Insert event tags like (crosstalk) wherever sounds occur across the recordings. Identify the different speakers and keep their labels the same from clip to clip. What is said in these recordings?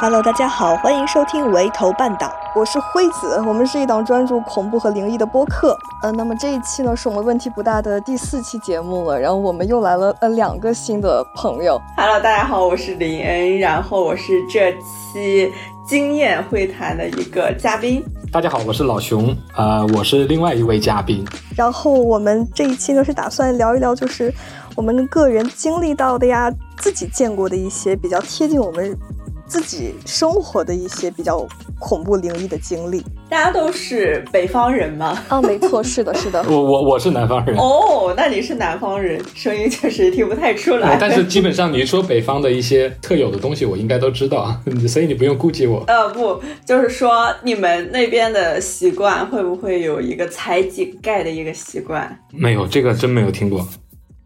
Speaker 1: Hello，大家好，欢迎收听《围头半岛》，我是辉子，我们是一档专注恐怖和灵异的播客。呃，那么这一期呢，是我们问题不大的第四期节目了，然后我们又来了呃两个新的朋友。
Speaker 2: Hello，大家好，我是林恩，然后我是这期经验会谈的一个嘉宾。
Speaker 3: 大家好，我是老熊，呃，我是另外一位嘉宾。
Speaker 1: 然后我们这一期呢是打算聊一聊，就是我们个人经历到的呀，自己见过的一些比较贴近我们。自己生活的一些比较恐怖灵异的经历，
Speaker 2: 大家都是北方人吗？
Speaker 1: 啊，没错，是的，是的。(laughs)
Speaker 3: 我我我是南方人。
Speaker 2: 哦，那你是南方人，声音确实听不太出来。
Speaker 3: 但是基本上你说北方的一些特有的东西，我应该都知道，(laughs) 所以你不用顾忌我。
Speaker 2: 呃，不，就是说你们那边的习惯会不会有一个踩井盖的一个习惯？
Speaker 3: 没有，这个真没有听过。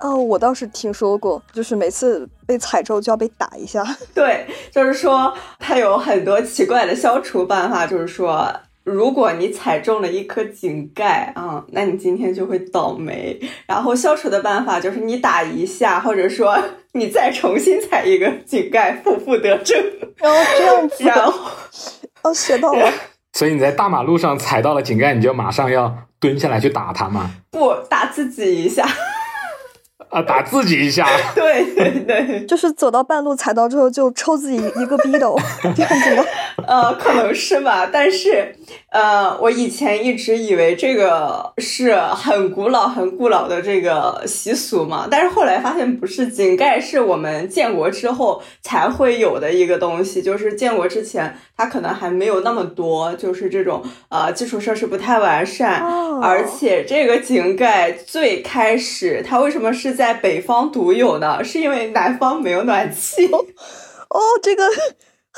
Speaker 1: 哦，我倒是听说过，就是每次被踩之后就要被打一下。(laughs)
Speaker 2: 对，就是说它有很多奇怪的消除办法，就是说如果你踩中了一颗井盖啊，那你今天就会倒霉。然后消除的办法就是你打一下，或者说 (laughs) 你再重新踩一个井盖，负负得正。
Speaker 1: 然后这样子，
Speaker 2: 然后
Speaker 1: 哦，学到了。(laughs)
Speaker 3: 所以你在大马路上踩到了井盖，你就马上要蹲下来去打它吗？
Speaker 2: 不，打自己一下。
Speaker 3: 啊，打自己一下，(laughs)
Speaker 2: 对对对，
Speaker 1: 就是走到半路踩到之后就抽自己一个逼斗，这样子吗？
Speaker 2: 呃，可能是吧，但是呃，我以前一直以为这个是很古老、很古老的这个习俗嘛，但是后来发现不是，井盖是我们建国之后才会有的一个东西，就是建国之前它可能还没有那么多，就是这种呃基础设施不太完善，而且这个井盖最开始它为什么是在北方独有呢？是因为南方没有暖气
Speaker 1: 哦，这个。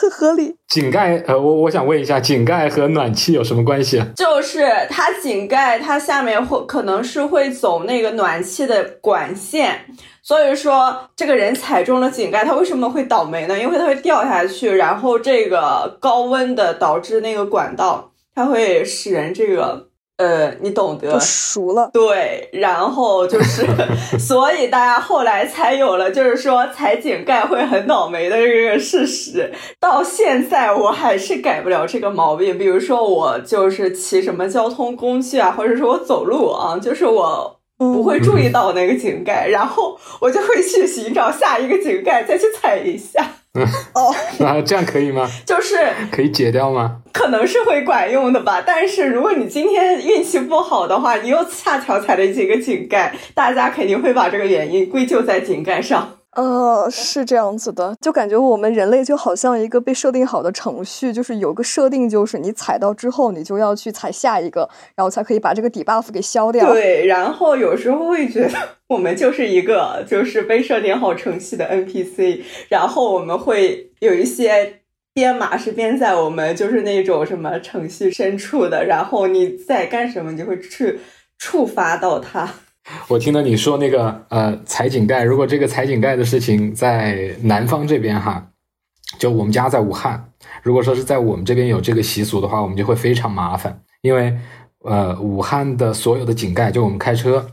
Speaker 1: 很合理。
Speaker 3: 井盖，呃，我我想问一下，井盖和暖气有什么关系？
Speaker 2: 就是它井盖，它下面会可能是会走那个暖气的管线，所以说这个人踩中了井盖，他为什么会倒霉呢？因为他会掉下去，然后这个高温的导致那个管道，它会使人这个。呃，你懂得，
Speaker 1: 熟了，
Speaker 2: 对，然后就是，(laughs) 所以大家后来才有了，就是说踩井盖会很倒霉的这个事实。到现在我还是改不了这个毛病。比如说我就是骑什么交通工具啊，或者说我走路啊，就是我不会注意到那个井盖，然后我就会去寻找下一个井盖，再去踩一下。(laughs)
Speaker 1: 哦，
Speaker 3: 那这样可以吗？
Speaker 2: 就是
Speaker 3: 可以解掉吗？
Speaker 2: 可能是会管用的吧。但是如果你今天运气不好的话，你又恰巧踩了几个井盖，大家肯定会把这个原因归咎在井盖上。
Speaker 1: 呃，是这样子的，就感觉我们人类就好像一个被设定好的程序，就是有个设定，就是你踩到之后，你就要去踩下一个，然后才可以把这个底 buff 给消掉。
Speaker 2: 对，然后有时候会觉得我们就是一个就是被设定好程序的 NPC，然后我们会有一些编码是编在我们就是那种什么程序深处的，然后你在干什么，你就会去触发到它。(laughs)
Speaker 3: 我听到你说那个呃踩井盖，如果这个踩井盖的事情在南方这边哈，就我们家在武汉，如果说是在我们这边有这个习俗的话，我们就会非常麻烦，因为呃武汉的所有的井盖，就我们开车，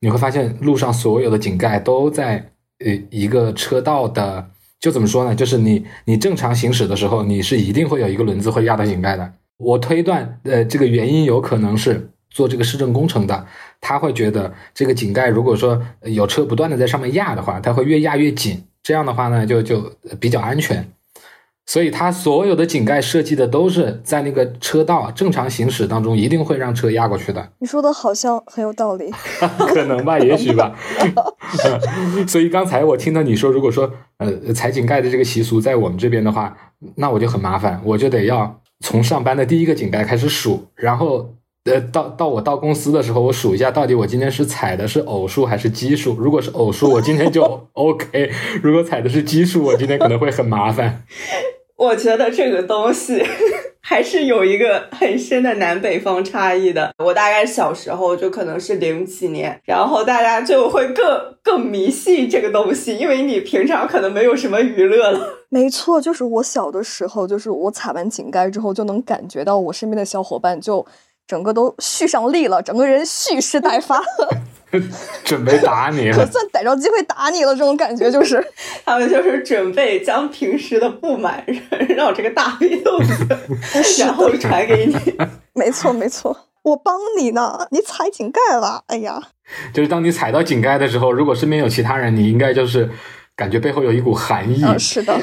Speaker 3: 你会发现路上所有的井盖都在呃一个车道的，就怎么说呢？就是你你正常行驶的时候，你是一定会有一个轮子会压到井盖的。我推断呃这个原因有可能是。做这个市政工程的，他会觉得这个井盖如果说有车不断的在上面压的话，它会越压越紧，这样的话呢就就比较安全，所以它所有的井盖设计的都是在那个车道正常行驶当中一定会让车压过去的。
Speaker 1: 你说的好像很有道理，(laughs)
Speaker 3: 可能吧，也许吧。(laughs) 所以刚才我听到你说，如果说呃踩井盖的这个习俗在我们这边的话，那我就很麻烦，我就得要从上班的第一个井盖开始数，然后。呃，到到我到公司的时候，我数一下，到底我今天是踩的是偶数还是奇数？如果是偶数，我今天就 (laughs) OK；如果踩的是奇数，我今天可能会很麻烦。(laughs)
Speaker 2: 我觉得这个东西 (laughs) 还是有一个很深的南北方差异的。我大概小时候就可能是零几年，然后大家就会更更迷信这个东西，因为你平常可能没有什么娱乐了。
Speaker 1: 没错，就是我小的时候，就是我踩完井盖之后，就能感觉到我身边的小伙伴就。整个都蓄上力了，整个人蓄势待发了，(laughs)
Speaker 3: 准备打你
Speaker 1: 可。算逮着机会打你了，这种感觉就是。(laughs)
Speaker 2: 他们就是准备将平时的不满 (laughs) 让这个大黑豆子，然后传给你。
Speaker 1: 没错没错，我帮你呢，你踩井盖了，哎呀，
Speaker 3: 就是当你踩到井盖的时候，如果身边有其他人，你应该就是感觉背后有一股寒意。
Speaker 1: 嗯，是的，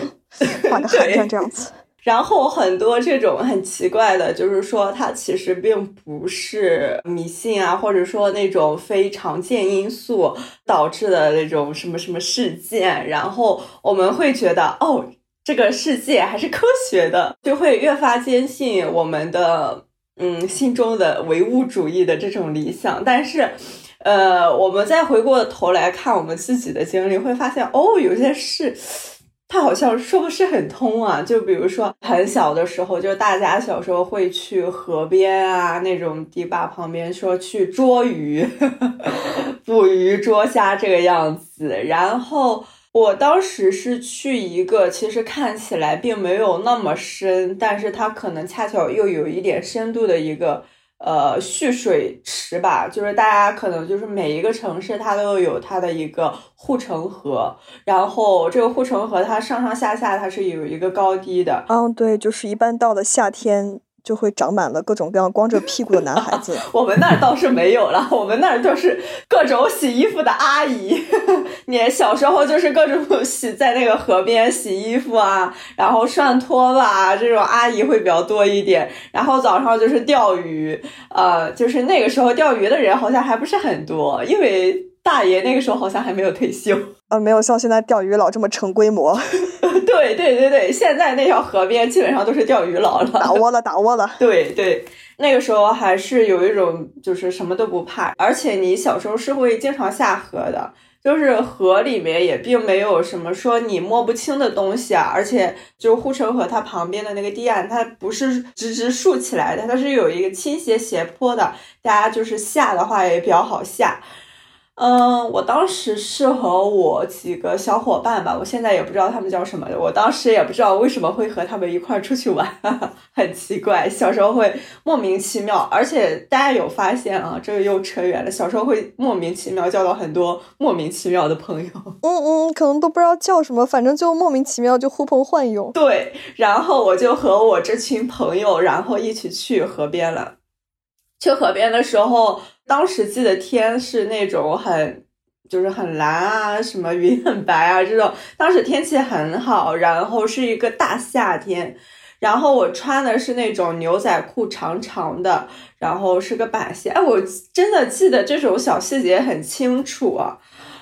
Speaker 1: 画个寒战这样子。
Speaker 2: 然后很多这种很奇怪的，就是说它其实并不是迷信啊，或者说那种非常见因素导致的那种什么什么事件，然后我们会觉得哦，这个世界还是科学的，就会越发坚信我们的嗯心中的唯物主义的这种理想，但是。呃，我们再回过头来看我们自己的经历，会发现哦，有些事它好像说不是很通啊。就比如说很小的时候，就大家小时候会去河边啊那种堤坝旁边说去捉鱼、(laughs) 捕鱼、捉虾这个样子。然后我当时是去一个其实看起来并没有那么深，但是它可能恰巧又有一点深度的一个。呃，蓄水池吧，就是大家可能就是每一个城市它都有它的一个护城河，然后这个护城河它上上下下它是有一个高低的。
Speaker 1: 嗯，对，就是一般到了夏天。就会长满了各种各样光着屁股的男孩子。(laughs)
Speaker 2: 我们那儿倒是没有了，(laughs) 我们那儿都是各种洗衣服的阿姨。(laughs) 你小时候就是各种洗在那个河边洗衣服啊，然后涮拖把这种阿姨会比较多一点。然后早上就是钓鱼，呃，就是那个时候钓鱼的人好像还不是很多，因为大爷那个时候好像还没有退休。
Speaker 1: 呃，没有像现在钓鱼佬这么成规模。
Speaker 2: 对对对对，现在那条河边基本上都是钓鱼佬了，
Speaker 1: 打窝了，打窝了。(laughs)
Speaker 2: 对对，那个时候还是有一种就是什么都不怕，而且你小时候是会经常下河的，就是河里面也并没有什么说你摸不清的东西啊，而且就是护城河它旁边的那个堤岸，它不是直直竖起来的，它是有一个倾斜斜坡的，大家就是下的话也比较好下。嗯，我当时是和我几个小伙伴吧，我现在也不知道他们叫什么。我当时也不知道为什么会和他们一块出去玩，(laughs) 很奇怪。小时候会莫名其妙，而且大家有发现啊，这个又扯远了。小时候会莫名其妙交到很多莫名其妙的朋友。
Speaker 1: 嗯嗯，可能都不知道叫什么，反正就莫名其妙就呼朋唤友。
Speaker 2: 对，然后我就和我这群朋友，然后一起去河边了。去河边的时候，当时记得天是那种很，就是很蓝啊，什么云很白啊这种。当时天气很好，然后是一个大夏天，然后我穿的是那种牛仔裤，长长的，然后是个板鞋。哎，我真的记得这种小细节很清楚啊。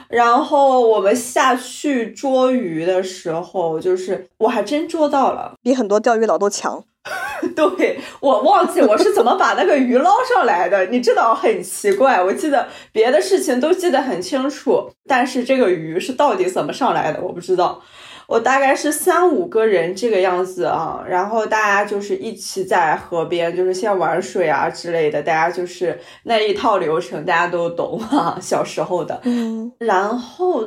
Speaker 2: 然后我们下去捉鱼的时候，就是我还真捉到了，
Speaker 1: 比很多钓鱼佬都强。(laughs)
Speaker 2: 对我忘记我是怎么把那个鱼捞上来的，你知道很奇怪。我记得别的事情都记得很清楚，但是这个鱼是到底怎么上来的，我不知道。我大概是三五个人这个样子啊，然后大家就是一起在河边，就是先玩水啊之类的，大家就是那一套流程大家都懂哈，小时候的。
Speaker 1: 嗯，
Speaker 2: 然后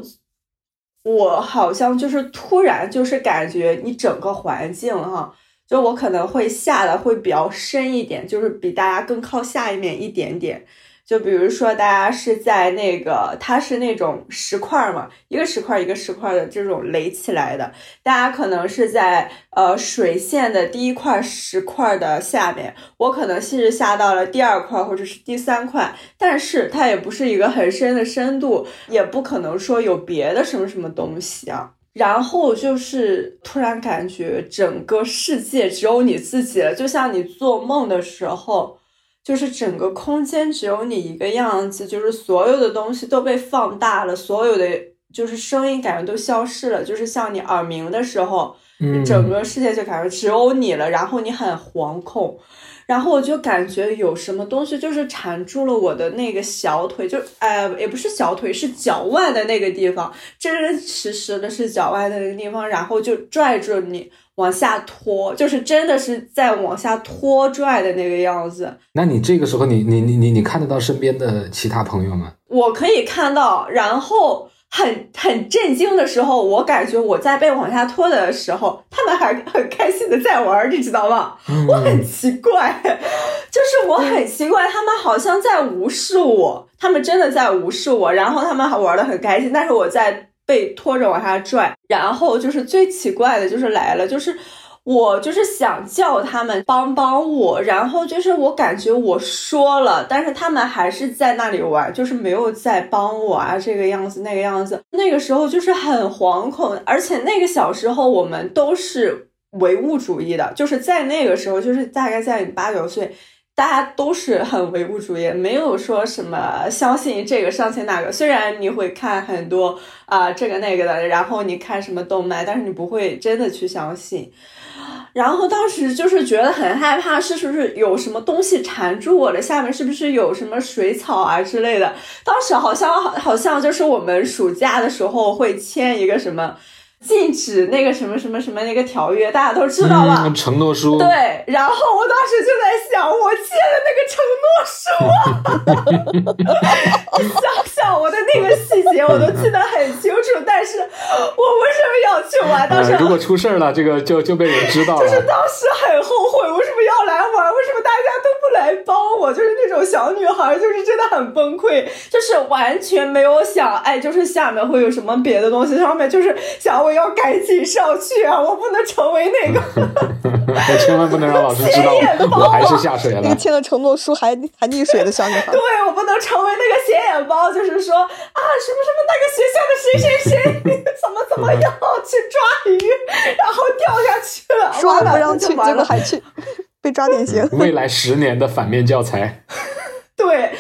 Speaker 2: 我好像就是突然就是感觉你整个环境哈。就我可能会下的会比较深一点，就是比大家更靠下一面一点点。就比如说，大家是在那个，它是那种石块嘛，一个石块一个石块的这种垒起来的。大家可能是在呃水线的第一块石块的下面，我可能甚至下到了第二块或者是第三块，但是它也不是一个很深的深度，也不可能说有别的什么什么东西啊。然后就是突然感觉整个世界只有你自己了，就像你做梦的时候，就是整个空间只有你一个样子，就是所有的东西都被放大了，所有的就是声音感觉都消失了，就是像你耳鸣的时候，整个世界就感觉只有你了，然后你很惶恐。然后我就感觉有什么东西就是缠住了我的那个小腿，就哎也不是小腿，是脚腕的那个地方，真真实实的是脚腕的那个地方，然后就拽住你往下拖，就是真的是在往下拖拽的那个样子。
Speaker 3: 那你这个时候，你你你你你看得到身边的其他朋友吗？
Speaker 2: 我可以看到，然后。很很震惊的时候，我感觉我在被往下拖的时候，他们还很开心的在玩，你知道吗？我很奇怪，就是我很奇怪，他们好像在无视我，他们真的在无视我，然后他们还玩的很开心，但是我在被拖着往下拽，然后就是最奇怪的就是来了，就是。我就是想叫他们帮帮我，然后就是我感觉我说了，但是他们还是在那里玩，就是没有在帮我啊，这个样子那个样子。那个时候就是很惶恐，而且那个小时候我们都是唯物主义的，就是在那个时候，就是大概在八九岁，大家都是很唯物主义，没有说什么相信这个相信那个。虽然你会看很多啊这个那个的，然后你看什么动漫，但是你不会真的去相信。然后当时就是觉得很害怕，是不是有什么东西缠住我了？下面是不是有什么水草啊之类的？当时好像好好像就是我们暑假的时候会签一个什么。禁止那个什么什么什么那个条约，大家都知道吧？
Speaker 3: 承诺书。
Speaker 2: 对，然后我当时就在想，我签的那个承诺书，(laughs) 想想我的那个细节，我都记得很清楚。但是我为什么要去玩？当时
Speaker 3: 如果出事儿了，这个就就被人知道了。
Speaker 2: 就是当时很后悔，为什么要来玩？为什么大家都不来帮我？就是那种小女孩，就是真的很崩溃，就是完全没有想，哎，就是下面会有什么别的东西，上面就是想我。要赶紧上去啊！我不能成为那个，
Speaker 3: 我 (laughs) 千万不能让老师知道我还是下水了。
Speaker 1: 那个签了承诺书还还溺水的小女孩，
Speaker 2: 对我不能成为那个显眼包，就是说啊什么什么那个学校的谁谁谁 (laughs) 怎么怎么样去抓鱼，然后掉下去了，
Speaker 1: 说了不让去，结果还去，(laughs) 被抓典型。
Speaker 3: 未来十年的反面教材。
Speaker 2: 对，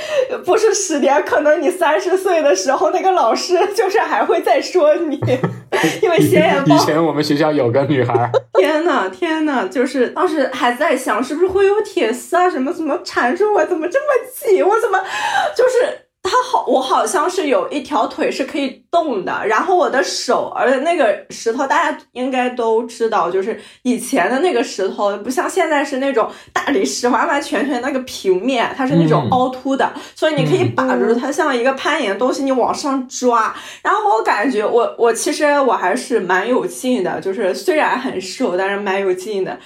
Speaker 2: 不是十年，可能你三十岁的时候，那个老师就是还会再说你，(laughs) 因为显眼包。
Speaker 3: 以前我们学校有个女孩，(laughs)
Speaker 2: 天呐天呐，就是当时还在想，是不是会有铁丝啊，什么什么缠住我，怎么这么紧，我怎么就是。他好，我好像是有一条腿是可以动的，然后我的手，而且那个石头大家应该都知道，就是以前的那个石头，不像现在是那种大理石，完完全全那个平面，它是那种凹凸的，所以你可以把住它，像一个攀岩的东西，你往上抓。然后我感觉我我其实我还是蛮有劲的，就是虽然很瘦，但是蛮有劲的。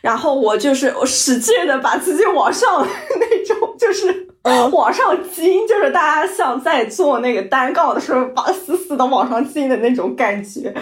Speaker 2: 然后我就是我使劲的把自己往上 (laughs) 那种，就是 (laughs) 往上劲，就是大家像在做那个单杠的时候，把死死的往上劲的那种感觉。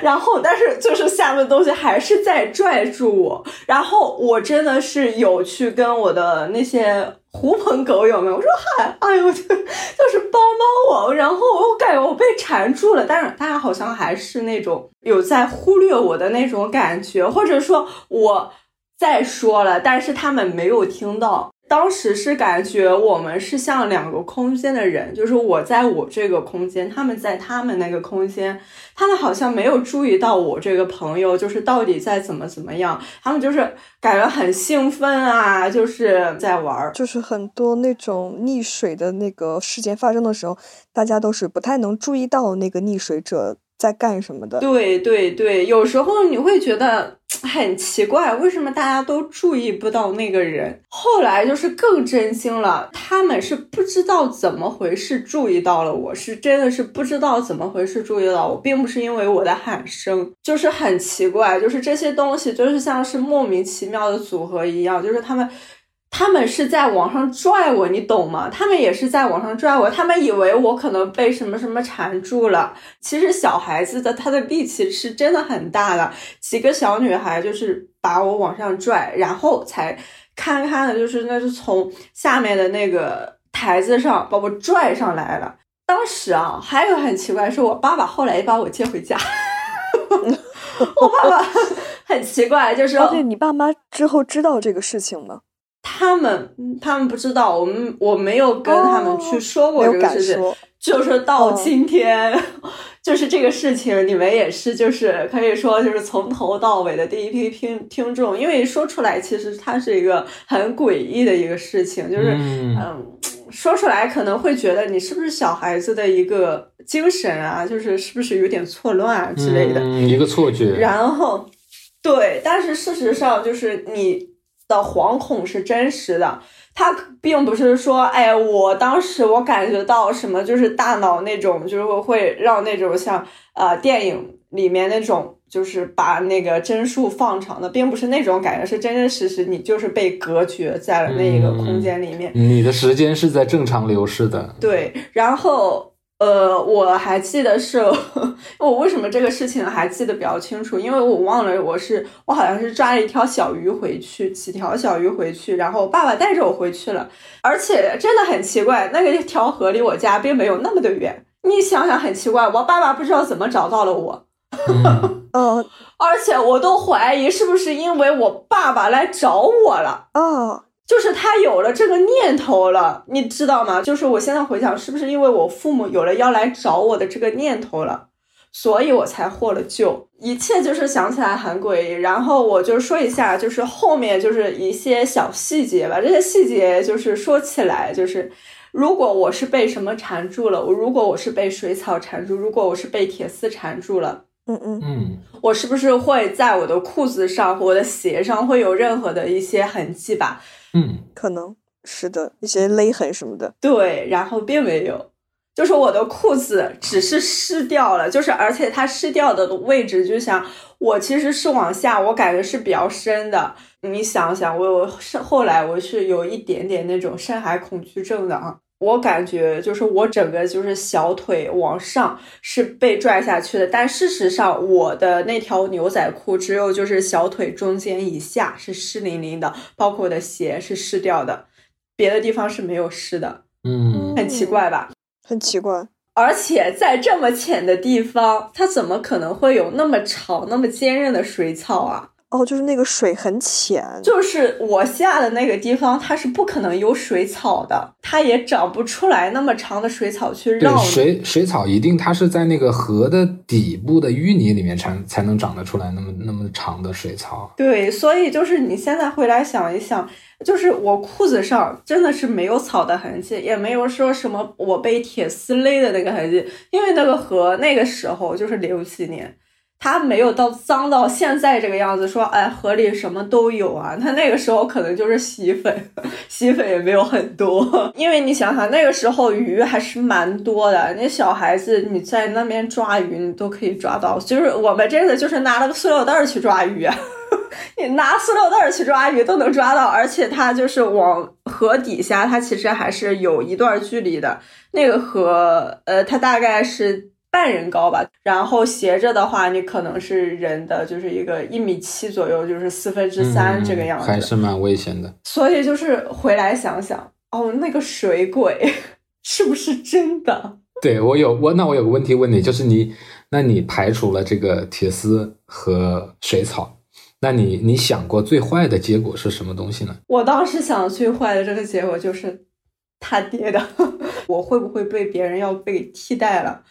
Speaker 2: 然后，但是就是下面的东西还是在拽住我。然后我真的是有去跟我的那些狐朋狗友们，我说嗨，哎呦，就是帮帮我。然后我感觉我被缠住了，但是大家好像还是那种有在忽略我的那种感觉，或者说我。再说了，但是他们没有听到。当时是感觉我们是像两个空间的人，就是我在我这个空间，他们在他们那个空间，他们好像没有注意到我这个朋友，就是到底在怎么怎么样。他们就是感觉很兴奋啊，就是在玩。
Speaker 1: 就是很多那种溺水的那个事件发生的时候，大家都是不太能注意到那个溺水者。在干什么的？
Speaker 2: 对对对，有时候你会觉得很奇怪，为什么大家都注意不到那个人？后来就是更震惊了，他们是不知道怎么回事注意到了我，是真的是不知道怎么回事注意到我，并不是因为我的喊声，就是很奇怪，就是这些东西就是像是莫名其妙的组合一样，就是他们。他们是在往上拽我，你懂吗？他们也是在往上拽我，他们以为我可能被什么什么缠住了。其实小孩子的他的力气是真的很大的，几个小女孩就是把我往上拽，然后才堪堪的，就是那是从下面的那个台子上把我拽上来了。当时啊，还有很奇怪，是我爸爸后来也把我接回家。(laughs) 我爸爸很奇怪，就是
Speaker 1: 对你爸妈之后知道这个事情吗？
Speaker 2: 他们他们不知道，我们我没有跟他们去说过这个事情，就是到今天，(laughs) 就是这个事情，你们也是，就是可以说就是从头到尾的第一批听听众，因为说出来其实它是一个很诡异的一个事情，就是嗯，说出来可能会觉得你是不是小孩子的一个精神啊，就是是不是有点错乱啊之类的，
Speaker 3: 一个错觉。
Speaker 2: 然后对，但是事实上就是你。的惶恐是真实的。他并不是说，哎，我当时我感觉到什么，就是大脑那种，就是会让那种像呃电影里面那种，就是把那个帧数放长的，并不是那种感觉，是真真实实你就是被隔绝在了那一个空间里面，
Speaker 3: 你的时间是在正常流逝的。
Speaker 2: 对，然后。呃，我还记得是，(laughs) 我为什么这个事情还记得比较清楚，因为我忘了我是我好像是抓了一条小鱼回去，几条小鱼回去，然后爸爸带着我回去了，而且真的很奇怪，那个条河离我家并没有那么的远，你想想很奇怪，我爸爸不知道怎么找到了我，
Speaker 1: 嗯，(laughs)
Speaker 2: 而且我都怀疑是不是因为我爸爸来找我了，
Speaker 1: 哦。
Speaker 2: 就是他有了这个念头了，你知道吗？就是我现在回想，是不是因为我父母有了要来找我的这个念头了，所以我才获了救？一切就是想起来很诡异。然后我就说一下，就是后面就是一些小细节吧。这些细节就是说起来，就是如果我是被什么缠住了，我如果我是被水草缠住，如果我是被铁丝缠住了。
Speaker 1: 嗯嗯
Speaker 3: 嗯，
Speaker 2: 我是不是会在我的裤子上、我的鞋上会有任何的一些痕迹吧？
Speaker 3: 嗯，
Speaker 1: 可能是的，一些勒痕什么的。
Speaker 2: 对，然后并没有，就是我的裤子只是湿掉了，就是而且它湿掉的位置，就像我其实是往下，我感觉是比较深的。你想想，我我是后来我是有一点点那种深海恐惧症的啊。我感觉就是我整个就是小腿往上是被拽下去的，但事实上我的那条牛仔裤只有就是小腿中间以下是湿淋淋的，包括我的鞋是湿掉的，别的地方是没有湿的。
Speaker 3: 嗯，
Speaker 2: 很奇怪吧？
Speaker 1: 很奇怪。
Speaker 2: 而且在这么浅的地方，它怎么可能会有那么长、那么坚韧的水草啊？
Speaker 1: 哦，就是那个水很浅，
Speaker 2: 就是我下的那个地方，它是不可能有水草的，它也长不出来那么长的水草去绕。
Speaker 3: 水水草一定它是在那个河的底部的淤泥里面才才能长得出来那么那么长的水草。
Speaker 2: 对，所以就是你现在回来想一想，就是我裤子上真的是没有草的痕迹，也没有说什么我被铁丝勒的那个痕迹，因为那个河那个时候就是零七年。它没有到脏到现在这个样子，说哎河里什么都有啊。它那个时候可能就是洗衣粉，(laughs) 洗衣粉也没有很多。(laughs) 因为你想想那个时候鱼还是蛮多的，那小孩子你在那边抓鱼，你都可以抓到。就是我们真的就是拿了个塑料袋去抓鱼，(laughs) 你拿塑料袋去抓鱼都能抓到，而且它就是往河底下，它其实还是有一段距离的。那个河，呃，它大概是。半人高吧，然后斜着的话，你可能是人的就是一个一米七左右，就是四分之三这个样子，
Speaker 3: 还是蛮危险的。
Speaker 2: 所以就是回来想想，哦，那个水鬼 (laughs) 是不是真的？
Speaker 3: 对我有我那我有个问题问你，就是你那你排除了这个铁丝和水草，那你你想过最坏的结果是什么东西呢？
Speaker 2: 我当时想最坏的这个结果就是他爹的，(laughs) 我会不会被别人要被替代了？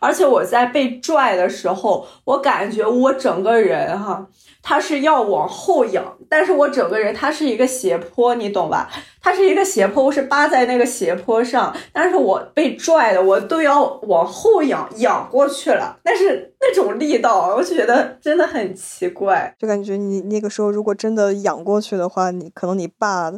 Speaker 2: 而且我在被拽的时候，我感觉我整个人哈，它是要往后仰，但是我整个人它是一个斜坡，你懂吧？它是一个斜坡，我是扒在那个斜坡上，但是我被拽的，我都要往后仰，仰过去了。但是那种力道，我就觉得真的很奇怪，
Speaker 1: 就感觉你那个时候如果真的仰过去的话，你可能你爸。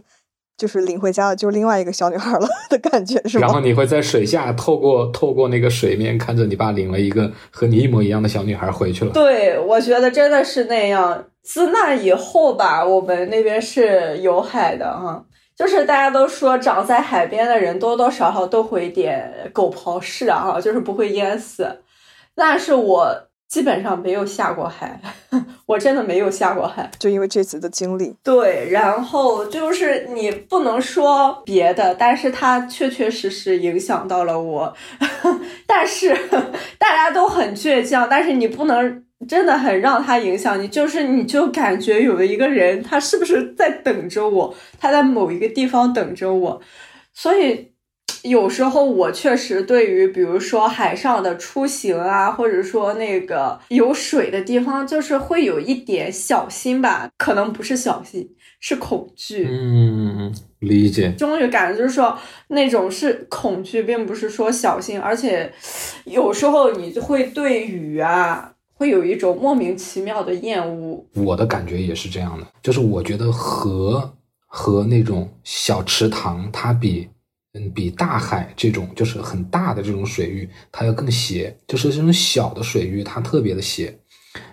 Speaker 1: 就是领回家的，就是另外一个小女孩了的感觉，是吗？
Speaker 3: 然后你会在水下透过透过那个水面，看着你爸领了一个和你一模一样的小女孩回去了。
Speaker 2: 对，我觉得真的是那样。自那以后吧，我们那边是有海的哈，就是大家都说长在海边的人多多少少都会点狗刨式啊，就是不会淹死。但是我。基本上没有下过海，(laughs) 我真的没有下过海，
Speaker 1: 就因为这次的经历。
Speaker 2: 对，然后就是你不能说别的，但是它确确实实影响到了我。(laughs) 但是大家都很倔强，但是你不能真的很让它影响你，就是你就感觉有一个人，他是不是在等着我？他在某一个地方等着我，所以。有时候我确实对于，比如说海上的出行啊，或者说那个有水的地方，就是会有一点小心吧，可能不是小心，是恐惧。
Speaker 3: 嗯，理解。
Speaker 2: 终于感觉就是说那种是恐惧，并不是说小心，而且有时候你就会对雨啊。会有一种莫名其妙的厌恶。
Speaker 3: 我的感觉也是这样的，就是我觉得河和那种小池塘，它比嗯比大海这种就是很大的这种水域，它要更斜。就是这种小的水域，它特别的斜。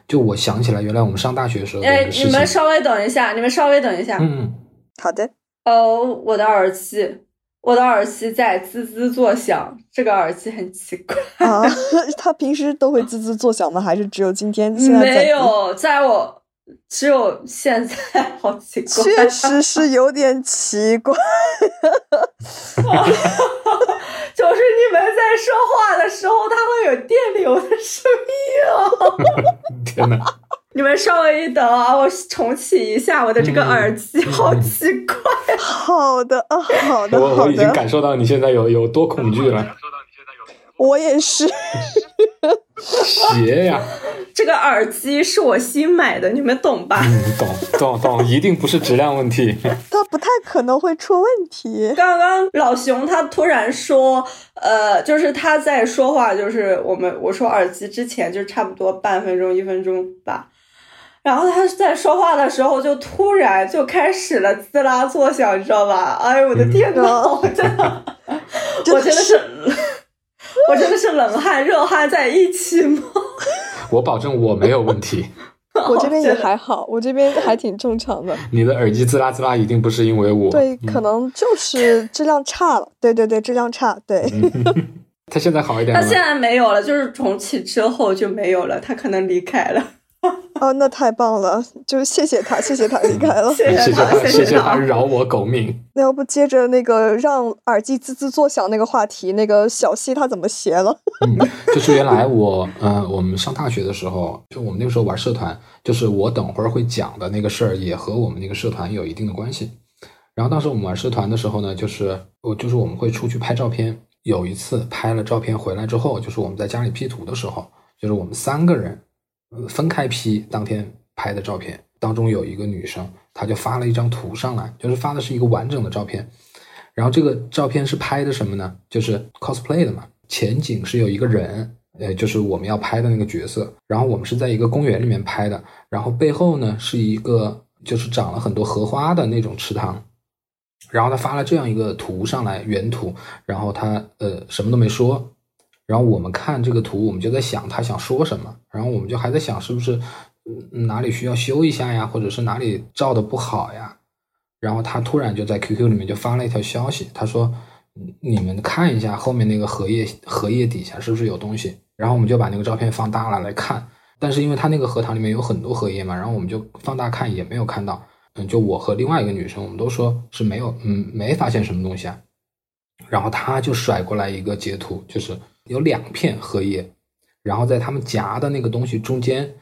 Speaker 3: 就我想起来，原来我们上大学的时候，
Speaker 2: 哎，你们稍微等一下，你们稍微等一下。
Speaker 3: 嗯，
Speaker 1: 好的。
Speaker 2: 哦，我的耳机。我的耳机在滋滋作响，这个耳机很奇怪
Speaker 1: 啊。(laughs) 它平时都会滋滋作响吗？还是只有今天？
Speaker 2: 没有，在我只有现在，好奇怪。
Speaker 1: 确实是有点奇怪。(laughs)
Speaker 2: 就是你们在说话的时候，它会有电流的声音
Speaker 3: 啊！天哪！
Speaker 2: 你们稍微一等啊，我重启一下我的这个耳机，好奇怪。
Speaker 1: 好的啊，好的，好
Speaker 3: 的。我我已经感受到你现在有有多恐惧了。
Speaker 1: 我也是。(laughs)
Speaker 3: 邪呀！(laughs)
Speaker 2: 这个耳机是我新买的，你们懂吧？
Speaker 3: 嗯，懂懂懂，一定不是质量问题。(laughs)
Speaker 1: 它不太可能会出问题。
Speaker 2: 刚刚老熊他突然说，呃，就是他在说话，就是我们我说耳机之前就差不多半分钟一分钟吧。然后他在说话的时候，就突然就开始了滋啦作响，你知道吧？哎呦我的天呐，我真的，(laughs) 我真的是，(laughs) 我真的是冷汗热汗在一起吗？(laughs)
Speaker 3: 我保证我没有问题，(laughs)
Speaker 1: 我这边也还好，我这边还挺正常的。
Speaker 3: 你的耳机滋啦滋啦，一定不是因为我，
Speaker 1: 对，可能就是质量差了。对对对，质量差，对。
Speaker 3: 他现在好一点，他
Speaker 2: 现在没有了，就是重启之后就没有了，他可能离开了。
Speaker 1: 哦，那太棒了！就谢谢他，谢谢他离开了，
Speaker 2: 谢谢他，
Speaker 3: 谢谢他饶我狗命。
Speaker 1: 那要不接着那个让耳机滋滋作响那个话题，那个小溪他怎么邪了？(laughs)
Speaker 3: 嗯，就是原来我，呃，我们上大学的时候，就我们那个时候玩社团，就是我等会儿会讲的那个事儿，也和我们那个社团有一定的关系。然后当时我们玩社团的时候呢，就是我就是我们会出去拍照片。有一次拍了照片回来之后，就是我们在家里 P 图的时候，就是我们三个人。分开 P 当天拍的照片当中有一个女生，她就发了一张图上来，就是发的是一个完整的照片。然后这个照片是拍的什么呢？就是 cosplay 的嘛。前景是有一个人，呃，就是我们要拍的那个角色。然后我们是在一个公园里面拍的，然后背后呢是一个就是长了很多荷花的那种池塘。然后他发了这样一个图上来，原图。然后他呃什么都没说。然后我们看这个图，我们就在想他想说什么，然后我们就还在想是不是哪里需要修一下呀，或者是哪里照的不好呀。然后他突然就在 QQ 里面就发了一条消息，他说：“你们看一下后面那个荷叶，荷叶底下是不是有东西？”然后我们就把那个照片放大了来看，但是因为他那个荷塘里面有很多荷叶嘛，然后我们就放大看也没有看到。嗯，就我和另外一个女生，我们都说是没有，嗯，没发现什么东西啊。然后他就甩过来一个截图，就是。有两片荷叶，然后在他们夹的那个东西中间，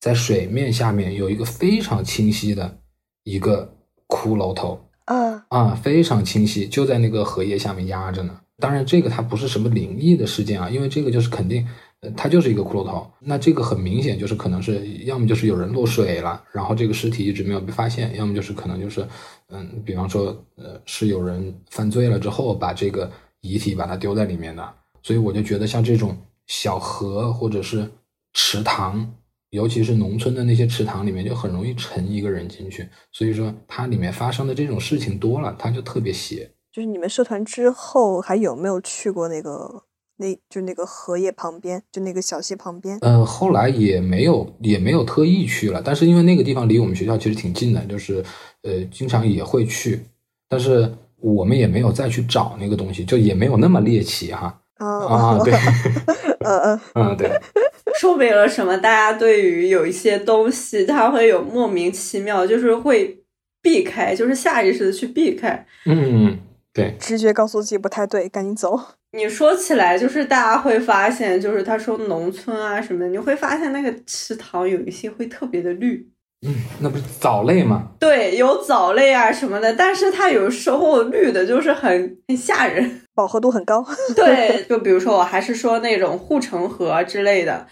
Speaker 3: 在水面下面有一个非常清晰的一个骷髅头，
Speaker 1: 嗯
Speaker 3: 啊，非常清晰，就在那个荷叶下面压着呢。当然，这个它不是什么灵异的事件啊，因为这个就是肯定，它就是一个骷髅头。那这个很明显就是可能是要么就是有人落水了，然后这个尸体一直没有被发现，要么就是可能就是，嗯，比方说，呃，是有人犯罪了之后把这个遗体把它丢在里面的。所以我就觉得，像这种小河或者是池塘，尤其是农村的那些池塘里面，就很容易沉一个人进去。所以说，它里面发生的这种事情多了，它就特别邪。
Speaker 1: 就是你们社团之后还有没有去过那个，那就那个荷叶旁边，就那个小溪旁边？
Speaker 3: 嗯，后来也没有，也没有特意去了。但是因为那个地方离我们学校其实挺近的，就是呃，经常也会去。但是我们也没有再去找那个东西，就也没有那么猎奇哈。啊，对，(laughs)
Speaker 1: 嗯嗯
Speaker 3: 嗯，对，(laughs)
Speaker 2: 说明了什么？大家对于有一些东西，它会有莫名其妙，就是会避开，就是下意识的去避开。
Speaker 3: 嗯，对，
Speaker 1: 直觉告诉自己不太对，赶紧走。
Speaker 2: 你说起来，就是大家会发现，就是他说农村啊什么的，你会发现那个池塘有一些会特别的绿。
Speaker 3: 嗯，那不是藻类吗？
Speaker 2: 对，有藻类啊什么的，但是它有时候绿的就是很很吓人，
Speaker 1: 饱和度很高。(laughs)
Speaker 2: 对，就比如说我还是说那种护城河之类的，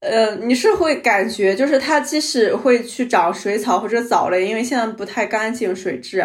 Speaker 2: 呃，你是会感觉就是它即使会去长水草或者藻类，因为现在不太干净水质，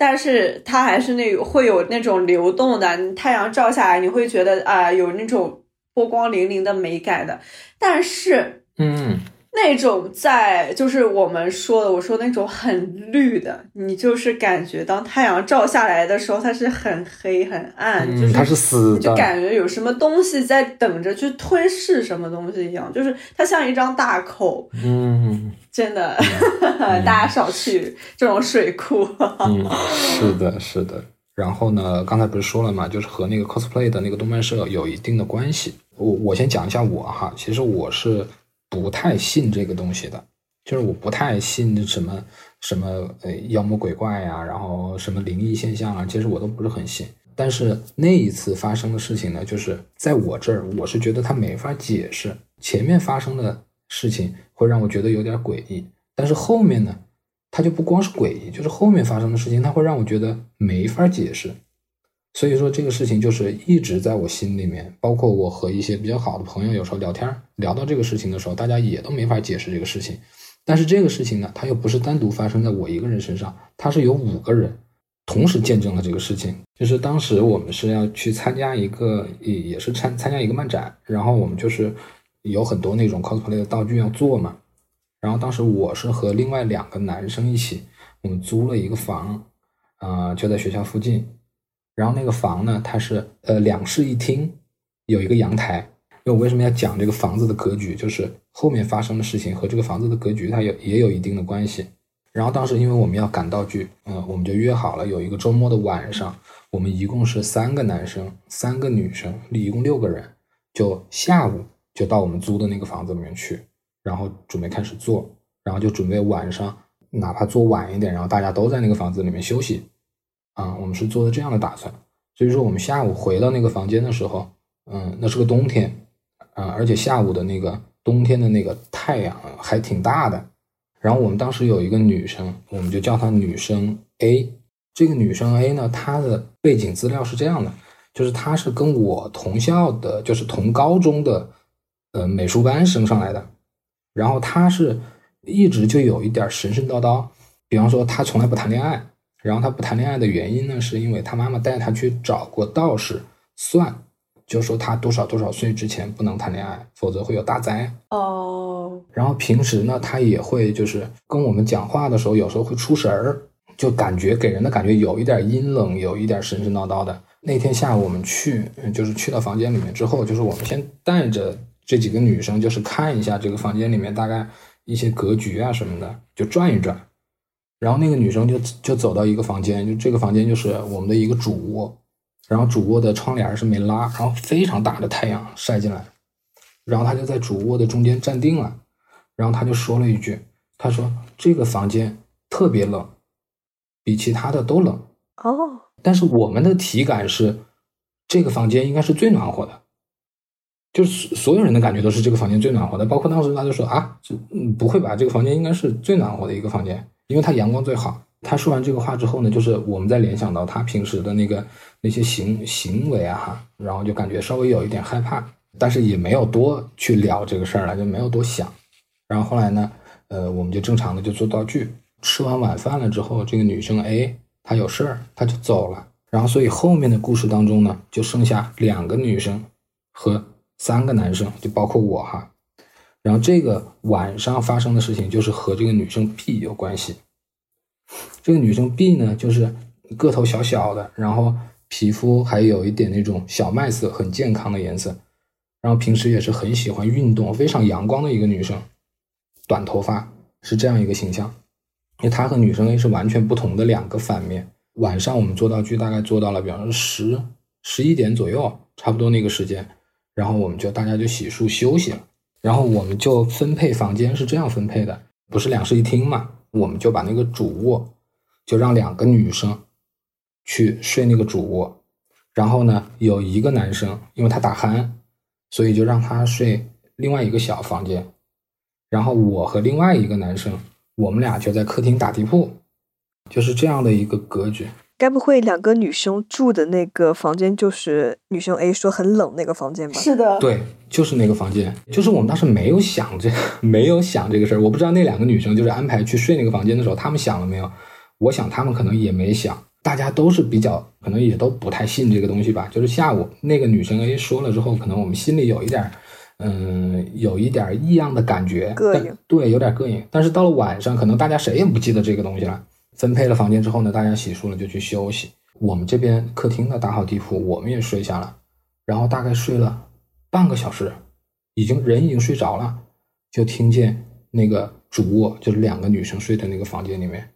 Speaker 2: 但是它还是那会有那种流动的，太阳照下来你会觉得啊有那种波光粼粼的美感的，但是。
Speaker 3: 嗯，
Speaker 2: 那种在就是我们说的，我说那种很绿的，你就是感觉当太阳照下来的时候，它是很黑很暗，就是
Speaker 3: 它是死的，
Speaker 2: 就感觉有什么东西在等着去吞噬什么东西一样，就是它像一张大口。
Speaker 3: 嗯，(laughs)
Speaker 2: 真的，大家少去这种水库。
Speaker 3: 嗯，(laughs) 是的，是的。然后呢，刚才不是说了嘛，就是和那个 cosplay 的那个动漫社有一定的关系。我我先讲一下我哈，其实我是不太信这个东西的，就是我不太信什么什么呃妖魔鬼怪呀，然后什么灵异现象啊，其实我都不是很信。但是那一次发生的事情呢，就是在我这儿，我是觉得它没法解释。前面发生的事情会让我觉得有点诡异，但是后面呢？它就不光是诡异，就是后面发生的事情，它会让我觉得没法解释。所以说这个事情就是一直在我心里面，包括我和一些比较好的朋友有时候聊天聊到这个事情的时候，大家也都没法解释这个事情。但是这个事情呢，它又不是单独发生在我一个人身上，它是有五个人同时见证了这个事情。就是当时我们是要去参加一个，也也是参参加一个漫展，然后我们就是有很多那种 cosplay 的道具要做嘛。然后当时我是和另外两个男生一起，我们租了一个房，啊，就在学校附近。然后那个房呢，它是呃两室一厅，有一个阳台。因为我为什么要讲这个房子的格局，就是后面发生的事情和这个房子的格局它有也有一定的关系。然后当时因为我们要赶道具，嗯，我们就约好了有一个周末的晚上，我们一共是三个男生，三个女生，一共六个人，就下午就到我们租的那个房子里面去。然后准备开始做，然后就准备晚上哪怕做晚一点，然后大家都在那个房子里面休息，啊，我们是做的这样的打算。所以说我们下午回到那个房间的时候，嗯，那是个冬天，啊，而且下午的那个冬天的那个太阳还挺大的。然后我们当时有一个女生，我们就叫她女生 A。这个女生 A 呢，她的背景资料是这样的，就是她是跟我同校的，就是同高中的，呃，美术班升上来的。然后她是一直就有一点神神叨叨，比方说她从来不谈恋爱。然后他不谈恋爱的原因呢，是因为他妈妈带他去找过道士算，就说他多少多少岁之前不能谈恋爱，否则会有大灾。
Speaker 2: 哦。
Speaker 3: 然后平时呢，他也会就是跟我们讲话的时候，有时候会出神儿，就感觉给人的感觉有一点阴冷，有一点神神叨叨的。那天下午我们去，就是去到房间里面之后，就是我们先带着。这几个女生就是看一下这个房间里面大概一些格局啊什么的，就转一转。然后那个女生就就走到一个房间，就这个房间就是我们的一个主卧，然后主卧的窗帘是没拉，然后非常大的太阳晒进来，然后她就在主卧的中间站定了，然后她就说了一句：“她说这个房间特别冷，比其他的都冷
Speaker 1: 哦。”
Speaker 3: 但是我们的体感是这个房间应该是最暖和的。就是所有人的感觉都是这个房间最暖和的，包括当时他就说啊，嗯，不会吧，这个房间应该是最暖和的一个房间，因为他阳光最好。他说完这个话之后呢，就是我们在联想到他平时的那个那些行行为啊哈，然后就感觉稍微有一点害怕，但是也没有多去聊这个事儿了，就没有多想。然后后来呢，呃，我们就正常的就做道具，吃完晚饭了之后，这个女生 A 她有事儿，她就走了。然后所以后面的故事当中呢，就剩下两个女生和。三个男生就包括我哈，然后这个晚上发生的事情就是和这个女生 B 有关系。这个女生 B 呢，就是个头小小的，然后皮肤还有一点那种小麦色，很健康的颜色。然后平时也是很喜欢运动，非常阳光的一个女生，短头发是这样一个形象。因为她和女生 A 是完全不同的两个反面。晚上我们做道具，大概做到了，比方说十十一点左右，差不多那个时间。然后我们就大家就洗漱休息了，然后我们就分配房间是这样分配的，不是两室一厅嘛？我们就把那个主卧就让两个女生去睡那个主卧，然后呢有一个男生，因为他打鼾，所以就让他睡另外一个小房间，然后我和另外一个男生，我们俩就在客厅打地铺，就是这样的一个格局。
Speaker 1: 该不会两个女生住的那个房间就是女生 A 说很冷那个房间吧？
Speaker 2: 是的，
Speaker 3: 对，就是那个房间。就是我们当时没有想这，(laughs) 没有想这个事儿。我不知道那两个女生就是安排去睡那个房间的时候，她们想了没有？我想她们可能也没想。大家都是比较，可能也都不太信这个东西吧。就是下午那个女生 A 说了之后，可能我们心里有一点，嗯，有一点异样的感觉，
Speaker 1: 膈应
Speaker 3: 对，有点膈应。但是到了晚上，可能大家谁也不记得这个东西了。分配了房间之后呢，大家洗漱了就去休息。我们这边客厅呢打好地铺，我们也睡下了，然后大概睡了半个小时，已经人已经睡着了，就听见那个主卧就是两个女生睡的那个房间里面，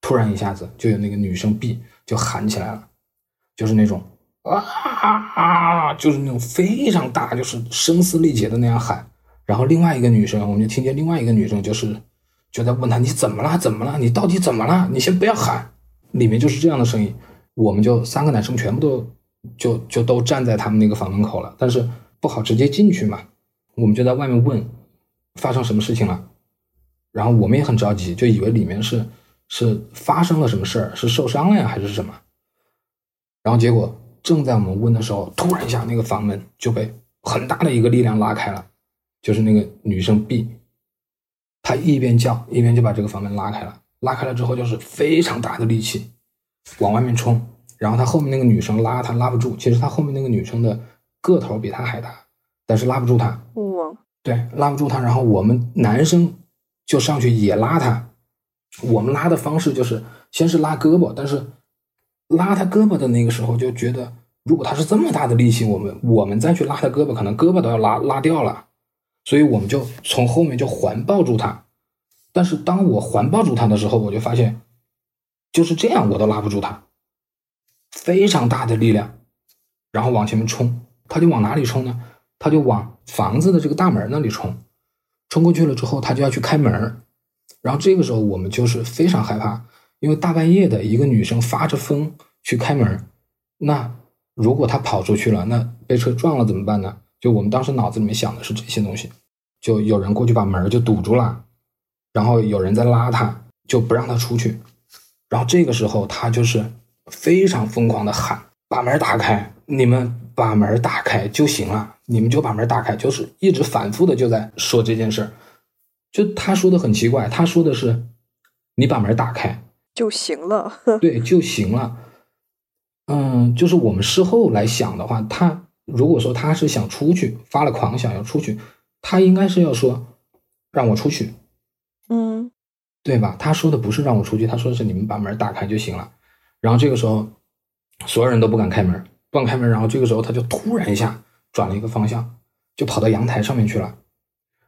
Speaker 3: 突然一下子就有那个女生 B 就喊起来了，就是那种啊，就是那种非常大，就是声嘶力竭的那样喊。然后另外一个女生，我们就听见另外一个女生就是就在问他你怎么了？怎么了？你到底怎么了？你先不要喊。里面就是这样的声音，我们就三个男生全部都就就都站在他们那个房门口了，但是不好直接进去嘛，我们就在外面问发生什么事情了。然后我们也很着急，就以为里面是是发生了什么事儿，是受伤了呀，还是什么？然后结果正在我们问的时候，突然一下那个房门就被很大的一个力量拉开了，就是那个女生 B，她一边叫一边就把这个房门拉开了，拉开了之后就是非常大的力气往外面冲，然后他后面那个女生拉他拉不住，其实他后面那个女生的个头比他还大，但是拉不住他，
Speaker 1: 哇，
Speaker 3: 对，拉不住他，然后我们男生就上去也拉他，我们拉的方式就是先是拉胳膊，但是拉他胳膊的那个时候就觉得，如果他是这么大的力气，我们我们再去拉他胳膊，可能胳膊都要拉拉掉了，所以我们就从后面就环抱住她。但是当我环抱住她的时候，我就发现，就是这样我都拉不住她，非常大的力量，然后往前面冲，她就往哪里冲呢？她就往房子的这个大门那里冲，冲过去了之后，她就要去开门，然后这个时候我们就是非常害怕，因为大半夜的一个女生发着疯去开门，那如果她跑出去了，那被车撞了怎么办呢？就我们当时脑子里面想的是这些东西，就有人过去把门就堵住了，然后有人在拉他，就不让他出去，然后这个时候他就是非常疯狂的喊：“把门打开，你们把门打开就行了，你们就把门打开。”就是一直反复的就在说这件事儿。就他说的很奇怪，他说的是：“你把门打开
Speaker 1: 就行了。
Speaker 3: 对就行了。”嗯，就是我们事后来想的话，他如果说他是想出去，发了狂想要出去，他应该是要说让我出去，
Speaker 1: 嗯，
Speaker 3: 对吧？他说的不是让我出去，他说的是你们把门打开就行了。然后这个时候，所有人都不敢开门，不敢开门。然后这个时候，他就突然一下转了一个方向，就跑到阳台上面去了。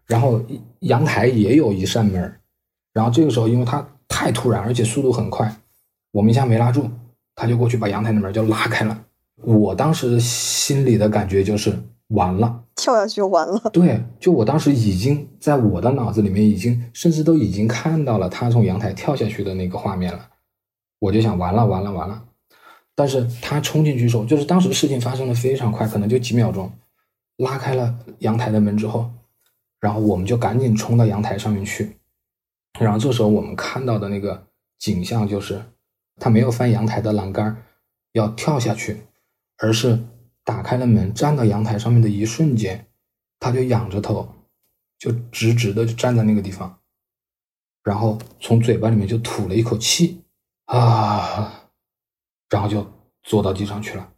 Speaker 3: 然后阳台也有一扇门，然后这个时候，因为他太突然，而且速度很快，我们一下没拉住，他就过去把阳台的门就拉开了。我当时心里的感觉就是完了。
Speaker 1: 跳下去就完了。(laughs)
Speaker 3: 对，就我当时已经在我的脑子里面已经，甚至都已经看到了他从阳台跳下去的那个画面了。我就想完了，完了，完了。但是他冲进去时候，就是当时事情发生的非常快，可能就几秒钟，拉开了阳台的门之后，然后我们就赶紧冲到阳台上面去。然后这时候我们看到的那个景象就是，他没有翻阳台的栏杆要跳下去，而是打开了门，站到阳台上面的一瞬间，他就仰着头，就直直的就站在那个地方，然后从嘴巴里面就吐了一口气，啊，然后就坐到地上去了。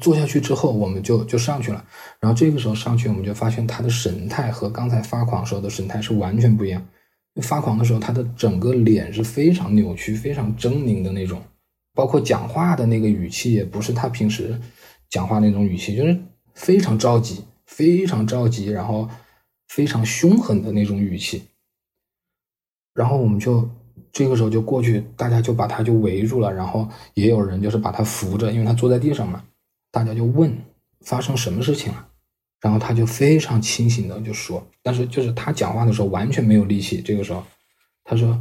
Speaker 3: 坐下去之后，我们就就上去了。然后这个时候上去，我们就发现他的神态和刚才发狂时候的神态是完全不一样。发狂的时候，他的整个脸是非常扭曲、非常狰狞的那种，包括讲话的那个语气也不是他平时讲话那种语气，就是非常着急、非常着急，然后非常凶狠的那种语气。然后我们就这个时候就过去，大家就把他就围住了，然后也有人就是把他扶着，因为他坐在地上嘛。大家就问发生什么事情了，然后他就非常清醒的就说，但是就是他讲话的时候完全没有力气。这个时候他说：“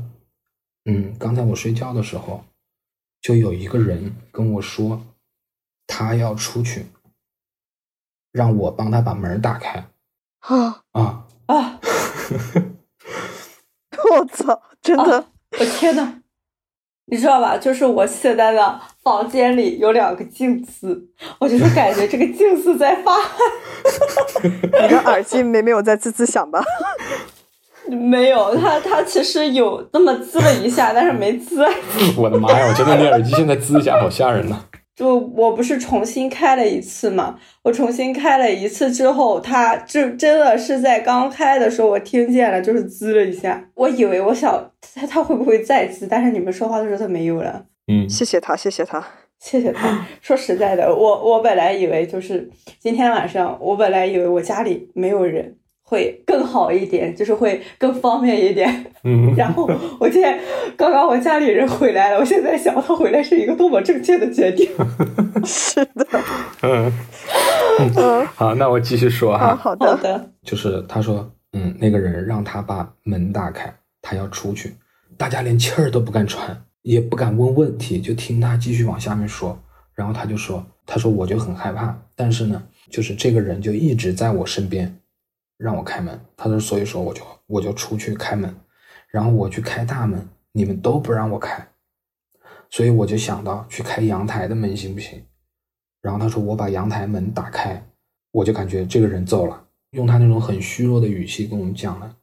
Speaker 3: 嗯，刚才我睡觉的时候，就有一个人跟我说，他要出去，让我帮他把门打开。
Speaker 1: 啊！
Speaker 3: 啊，
Speaker 2: 啊！(laughs)
Speaker 1: 我操，真的，
Speaker 2: 我天呐，你知道吧？就是我现在的房间里有两个镜子，我就是感觉这个镜子在发汗。(laughs)
Speaker 1: 你的耳机没没有在滋滋响吧？
Speaker 2: 没有，他他其实有那么滋了一下，(laughs) 但是没滋。(laughs)
Speaker 3: 我的妈呀！我觉得你耳机现在滋一下好吓人呐、
Speaker 2: 就我不是重新开了一次嘛？我重新开了一次之后，它就真的是在刚开的时候，我听见了，就是滋了一下。我以为我想它它会不会再滋，但是你们说话的时候它没有了。
Speaker 3: 嗯，
Speaker 1: 谢谢他，谢谢他。
Speaker 2: 谢谢他。说实在的，我我本来以为就是今天晚上，我本来以为我家里没有人会更好一点，就是会更方便一点。
Speaker 3: 嗯，
Speaker 2: 然后我今天刚刚我家里人回来了，我现在想他回来是一个多么正确的决定。(laughs)
Speaker 1: 是的，
Speaker 3: 嗯，(laughs)
Speaker 1: 嗯，(laughs)
Speaker 3: 好，那我继续说
Speaker 1: 好
Speaker 3: 哈，
Speaker 2: 好
Speaker 1: 好的，
Speaker 2: 的，
Speaker 3: 就是他说，嗯，那个人让他把门打开，他要出去，大家连气儿都不敢喘，也不敢问问题，就听他继续往下面说。然后他就说，他说我就很害怕，但是呢，就是这个人就一直在我身边，让我开门。他说，所以说我就我就出去开门，然后我去开大门，你们都不让我开，所以我就想到去开阳台的门行不行？然后他说我把阳台门打开，我就感觉这个人走了，用他那种很虚弱的语气跟我们讲了，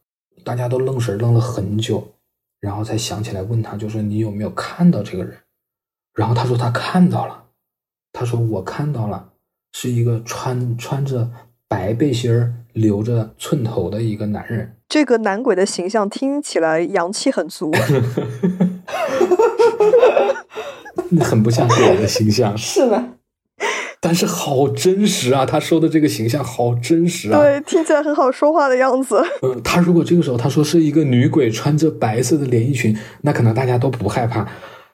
Speaker 3: 大家都愣神愣了很久，然后才想起来问他，就说你有没有看到这个人？然后他说他看到了，他说我看到了，是一个穿穿着白背心儿、留着寸头的一个男人。
Speaker 1: 这个男鬼的形象听起来阳气很足。(laughs)
Speaker 3: 很不像鬼的形象，(laughs)
Speaker 2: 是的，
Speaker 3: 但是好真实啊！他说的这个形象好真实啊！
Speaker 1: 对，听起来很好说话的样子。
Speaker 3: 嗯，他如果这个时候他说是一个女鬼穿着白色的连衣裙，那可能大家都不害怕。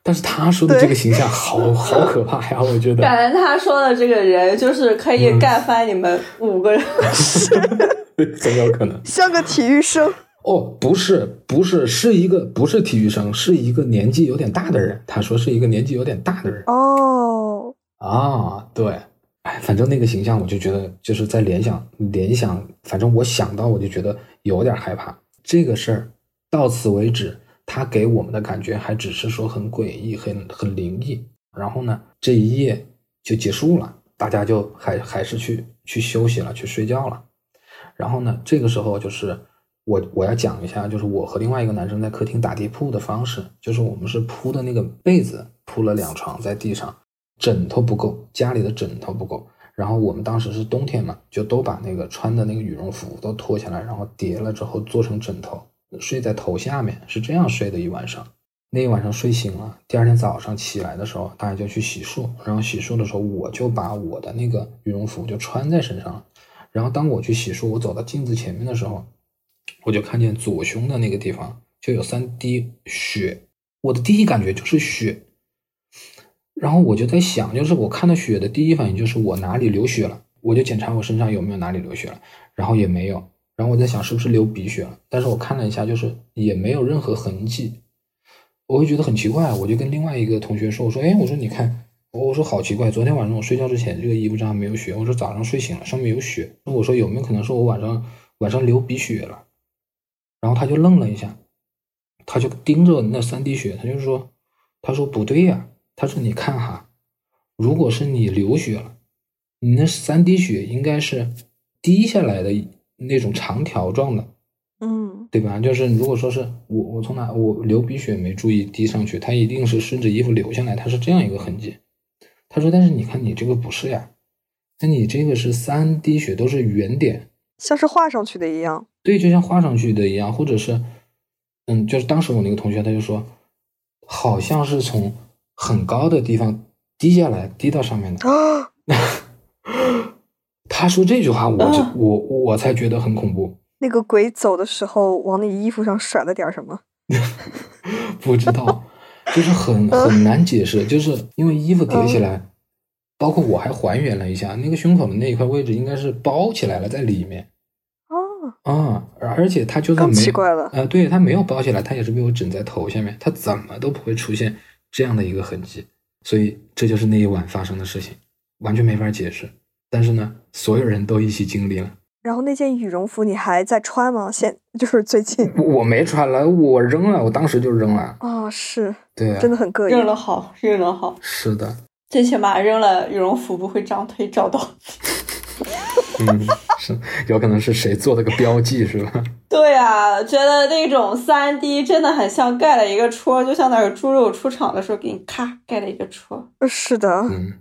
Speaker 3: 但是他说的这个形象好好可怕呀！我觉得，
Speaker 2: 感觉他说的这个人就是可以干翻你们五个人。(laughs)
Speaker 3: 很有可能。
Speaker 1: 像个体育生。
Speaker 3: 哦，不是，不是，是一个不是体育生，是一个年纪有点大的人。他说是一个年纪有点大的人
Speaker 1: 哦，
Speaker 3: 啊，对，哎，反正那个形象我就觉得就是在联想联想，反正我想到我就觉得有点害怕。这个事儿到此为止，他给我们的感觉还只是说很诡异、很很灵异。然后呢，这一夜就结束了，大家就还还是去去休息了，去睡觉了。然后呢，这个时候就是我我要讲一下，就是我和另外一个男生在客厅打地铺的方式，就是我们是铺的那个被子铺了两床在地上，枕头不够，家里的枕头不够。然后我们当时是冬天嘛，就都把那个穿的那个羽绒服都脱下来，然后叠了之后做成枕头，睡在头下面，是这样睡的一晚上。那一晚上睡醒了，第二天早上起来的时候，大家就去洗漱，然后洗漱的时候，我就把我的那个羽绒服就穿在身上了。然后当我去洗漱，我走到镜子前面的时候，我就看见左胸的那个地方就有三滴血，我的第一感觉就是血。然后我就在想，就是我看到血的第一反应就是我哪里流血了，我就检查我身上有没有哪里流血了，然后也没有。然后我在想是不是流鼻血了，但是我看了一下，就是也没有任何痕迹。我会觉得很奇怪，我就跟另外一个同学说：“我说，哎，我说你看，我我说好奇怪，昨天晚上我睡觉之前这个衣服上没有血，我说早上睡醒了上面有血，那我说有没有可能是我晚上晚上流鼻血了？”然后他就愣了一下，他就盯着那三滴血，他就说：“他说不对呀、他说你看哈，如果是你流血了，你那三滴血应该是滴下来的那种长条状的。”
Speaker 1: 嗯，
Speaker 3: 对吧？就是如果说是我我从哪我流鼻血没注意滴上去，它一定是顺着衣服流下来，它是这样一个痕迹。他说，但是你看你这个不是呀，那你这个是三滴血都是圆点，
Speaker 1: 像是画上去的一样。
Speaker 3: 对，就像画上去的一样，或者是嗯，就是当时我那个同学他就说，好像是从很高的地方滴下来，滴到上面的。(laughs)
Speaker 1: 啊，
Speaker 3: 他说这句话，我就我我才觉得很恐怖。
Speaker 1: 那个鬼走的时候往你衣服上甩了点什么？(laughs)
Speaker 3: 不知道，就是很很难解释，就是因为衣服叠起来，包括我还还原了一下，那个胸口的那一块位置应该是包起来了在里面
Speaker 1: 哦，
Speaker 3: 啊，而且他就算没
Speaker 1: 奇怪了。
Speaker 3: 呃，对，他没有包起来，他也是被我枕在头下面，他怎么都不会出现这样的一个痕迹，所以这就是那一晚发生的事情，完全没法解释。但是呢，所有人都一起经历了，
Speaker 1: 然后那件羽绒服你还在穿吗？现就是最近
Speaker 3: 我我没穿了，我扔了，我当时就扔了。
Speaker 1: 啊、是
Speaker 3: 对啊，
Speaker 1: 真的很膈
Speaker 2: 扔
Speaker 1: 应。
Speaker 2: 了好，扔了好，
Speaker 3: 是的，
Speaker 2: 最起码扔了羽绒服不会长腿找到。(laughs)
Speaker 3: 嗯，是有可能是谁做了个标记是吧？(laughs)
Speaker 2: 对啊，觉得那种三 D 真的很像盖了一个戳，就像那个猪肉出厂的时候给你咔盖了一个戳。
Speaker 1: 是的，
Speaker 3: 嗯，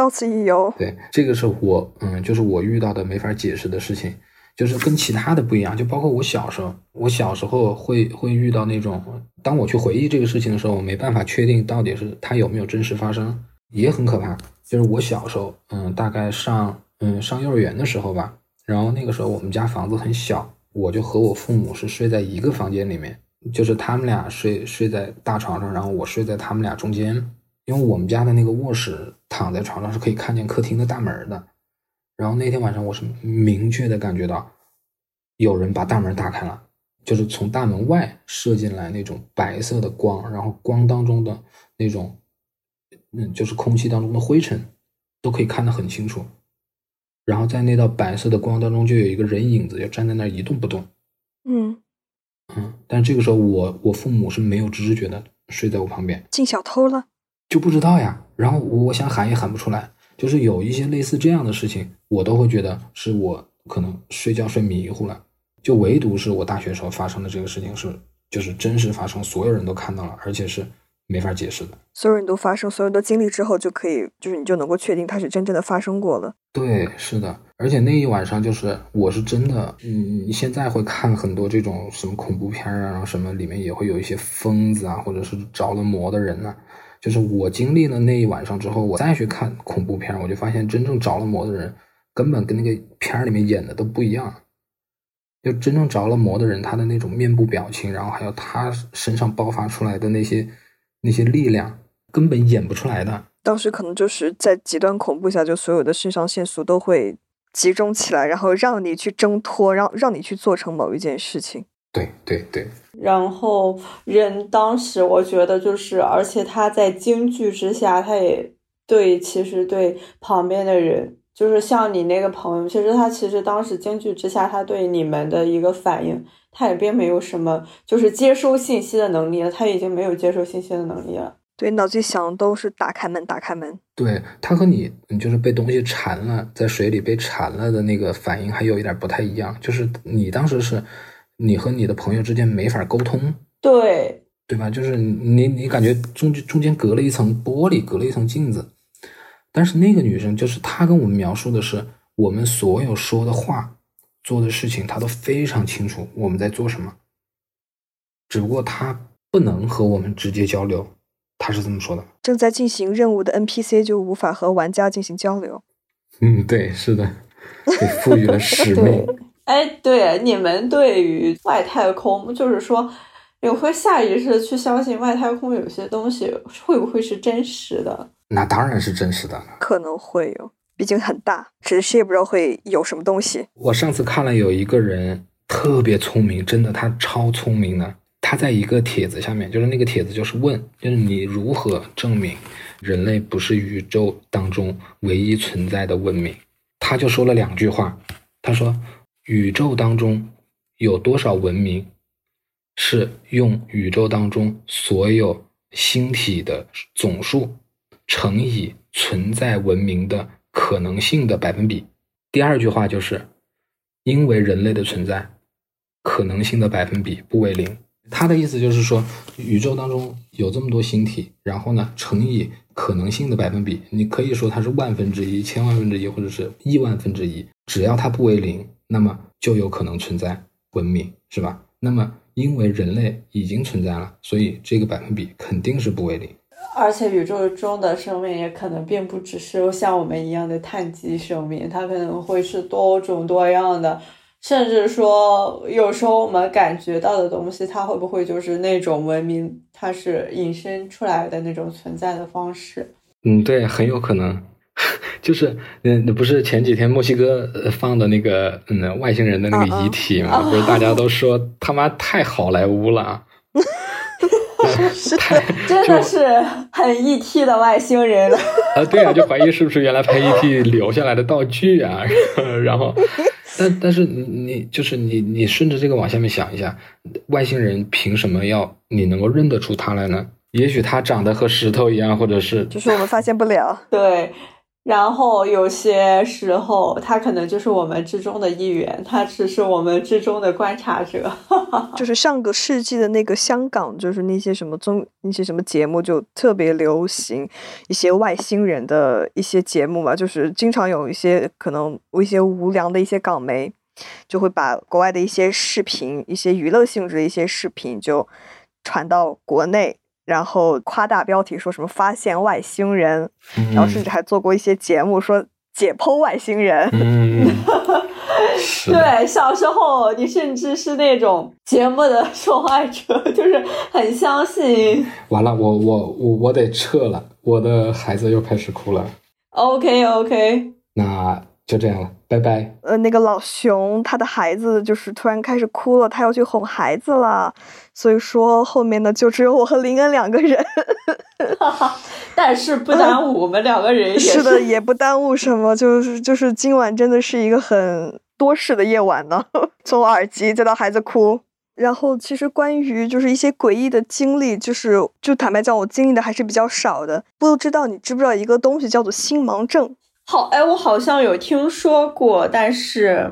Speaker 1: 到此一游。
Speaker 3: 对，这个是我，嗯，就是我遇到的没法解释的事情，就是跟其他的不一样。就包括我小时候，我小时候会会遇到那种，当我去回忆这个事情的时候，我没办法确定到底是它有没有真实发生，也很可怕。就是我小时候，嗯，大概上，嗯，上幼儿园的时候吧，然后那个时候我们家房子很小，我就和我父母是睡在一个房间里面。就是他们俩睡睡在大床上，然后我睡在他们俩中间。因为我们家的那个卧室，躺在床上是可以看见客厅的大门的。然后那天晚上，我是明确的感觉到有人把大门打开了，就是从大门外射进来那种白色的光，然后光当中的那种，嗯，就是空气当中的灰尘都可以看得很清楚。然后在那道白色的光当中，就有一个人影子，就站在那儿一动不动。
Speaker 1: 嗯。
Speaker 3: 嗯，但这个时候我我父母是没有知觉的，睡在我旁边，
Speaker 1: 进小偷了，
Speaker 3: 就不知道呀。然后我想喊也喊不出来，就是有一些类似这样的事情，我都会觉得是我可能睡觉睡迷糊了。就唯独是我大学时候发生的这个事情是，就是真实发生，所有人都看到了，而且是。没法解释的，
Speaker 1: 所有人都发生，所有的经历之后，就可以，就是你就能够确定它是真正的发生过了。
Speaker 3: 对，是的，而且那一晚上就是，我是真的，嗯，你现在会看很多这种什么恐怖片啊，然后什么里面也会有一些疯子啊，或者是着了魔的人呢。就是我经历了那一晚上之后，我再去看恐怖片，我就发现真正着了魔的人，根本跟那个片里面演的都不一样。就真正着了魔的人，他的那种面部表情，然后还有他身上爆发出来的那些。那些力量根本演不出来的。
Speaker 1: 当时可能就是在极端恐怖下，就所有的肾上腺素都会集中起来，然后让你去挣脱，让让你去做成某一件事情。
Speaker 3: 对对对。
Speaker 2: 然后人当时我觉得就是，而且他在惊惧之下，他也对，其实对旁边的人，就是像你那个朋友，其实他其实当时惊惧之下，他对你们的一个反应。他也并没有什么，就是接收信息的能力了。他已经没有接收信息的能力了。
Speaker 1: 对，脑子里想的都是打开门，打开门。
Speaker 3: 对他和你你，就是被东西缠了，在水里被缠了的那个反应，还有一点不太一样。就是你当时是，你和你的朋友之间没法沟通。
Speaker 2: 对，
Speaker 3: 对吧？就是你，你感觉中中间隔了一层玻璃，隔了一层镜子。但是那个女生，就是她跟我们描述的是我们所有说的话。做的事情她都非常清楚我们在做什么，只不过她不能和我们直接交流，他是这么说的。
Speaker 1: 正在进行任务的 NPC 就无法和玩家进行交流。
Speaker 3: 嗯，对，是的，被赋予了使命。
Speaker 2: 哎，对，你们对于外太空，就是说，你会下意识的去相信外太空有些东西会不会是真实的？
Speaker 3: 那当然是真实的，
Speaker 1: 可能会有。毕竟很大，只是谁也不知道会有什么东西。
Speaker 3: 我上次看了有一个人特别聪明，真的他超聪明的。他在一个帖子下面，就是那个帖子就是问，就是你如何证明人类不是宇宙当中唯一存在的文明？他就说了两句话，他说宇宙当中有多少文明是用宇宙当中所有星体的总数乘以存在文明的。可能性的百分比。第二句话就是，因为人类的存在，可能性的百分比不为零。他的意思就是说，宇宙当中有这么多星体，然后呢，乘以可能性的百分比，你可以说它是万分之一、千万分之一，或者是亿万分之一。只要它不为零，那么就有可能存在文明，是吧？那么因为人类已经存在了，所以这个百分比肯定是不为零。
Speaker 2: 而且宇宙中的生命也可能并不只是像我们一样的碳基生命，它可能会是多种多样的，甚至说有时候我们感觉到的东西，它会不会就是那种文明，它是引申出来的那种存在的方式？
Speaker 3: 嗯，对，很有可能，就是嗯，不是前几天墨西哥放的那个嗯外星人的那个遗体嘛，不是大家都说他妈太好莱坞了。(laughs)
Speaker 2: 是，真的是很 E.T. 的外星人
Speaker 3: 啊！对啊，就怀疑是不是原来拍 E.T. 留下来的道具啊？然后，(laughs) 但但是你就是你你顺着这个往下面想一下，外星人凭什么要你能够认得出他来呢？也许他长得和石头一样，或者是
Speaker 1: 就是我们发现不了。(laughs)
Speaker 2: 对，然后有些时候他可能就是我们之中的一员，他只是我们之中的观察者。(laughs)
Speaker 1: 就是上个世纪的那个香港，就是那些什么综那些什么节目就特别流行一些外星人的一些节目嘛，就是经常有一些可能一些无良的一些港媒就会把国外的一些视频、一些娱乐性质的一些视频就传到国内。然后夸大标题说什么发现外星人，然后甚至还做过一些节目说解剖外星人。
Speaker 3: 嗯，(laughs)
Speaker 2: 对，小时候你甚至是那种节目的受害者，就是很相信。
Speaker 3: 完了，我我我我得撤了，我的孩子又开始哭了。
Speaker 2: OK OK，
Speaker 3: 那就这样了，拜拜。
Speaker 1: 呃，那个老熊他的孩子就是突然开始哭了，他要去哄孩子了。所以说后面呢，就只有我和林恩两个人，(laughs)
Speaker 2: 但是不耽误我们两个人。
Speaker 1: 是的，也不耽误什么，就是就是今晚真的是一个很多事的夜晚呢。(laughs) 从耳机再到孩子哭，然后其实关于就是一些诡异的经历，就是就坦白讲，我经历的还是比较少的。不知道你知不知道一个东西叫做星盲症？
Speaker 2: 好，哎，我好像有听说过，但是，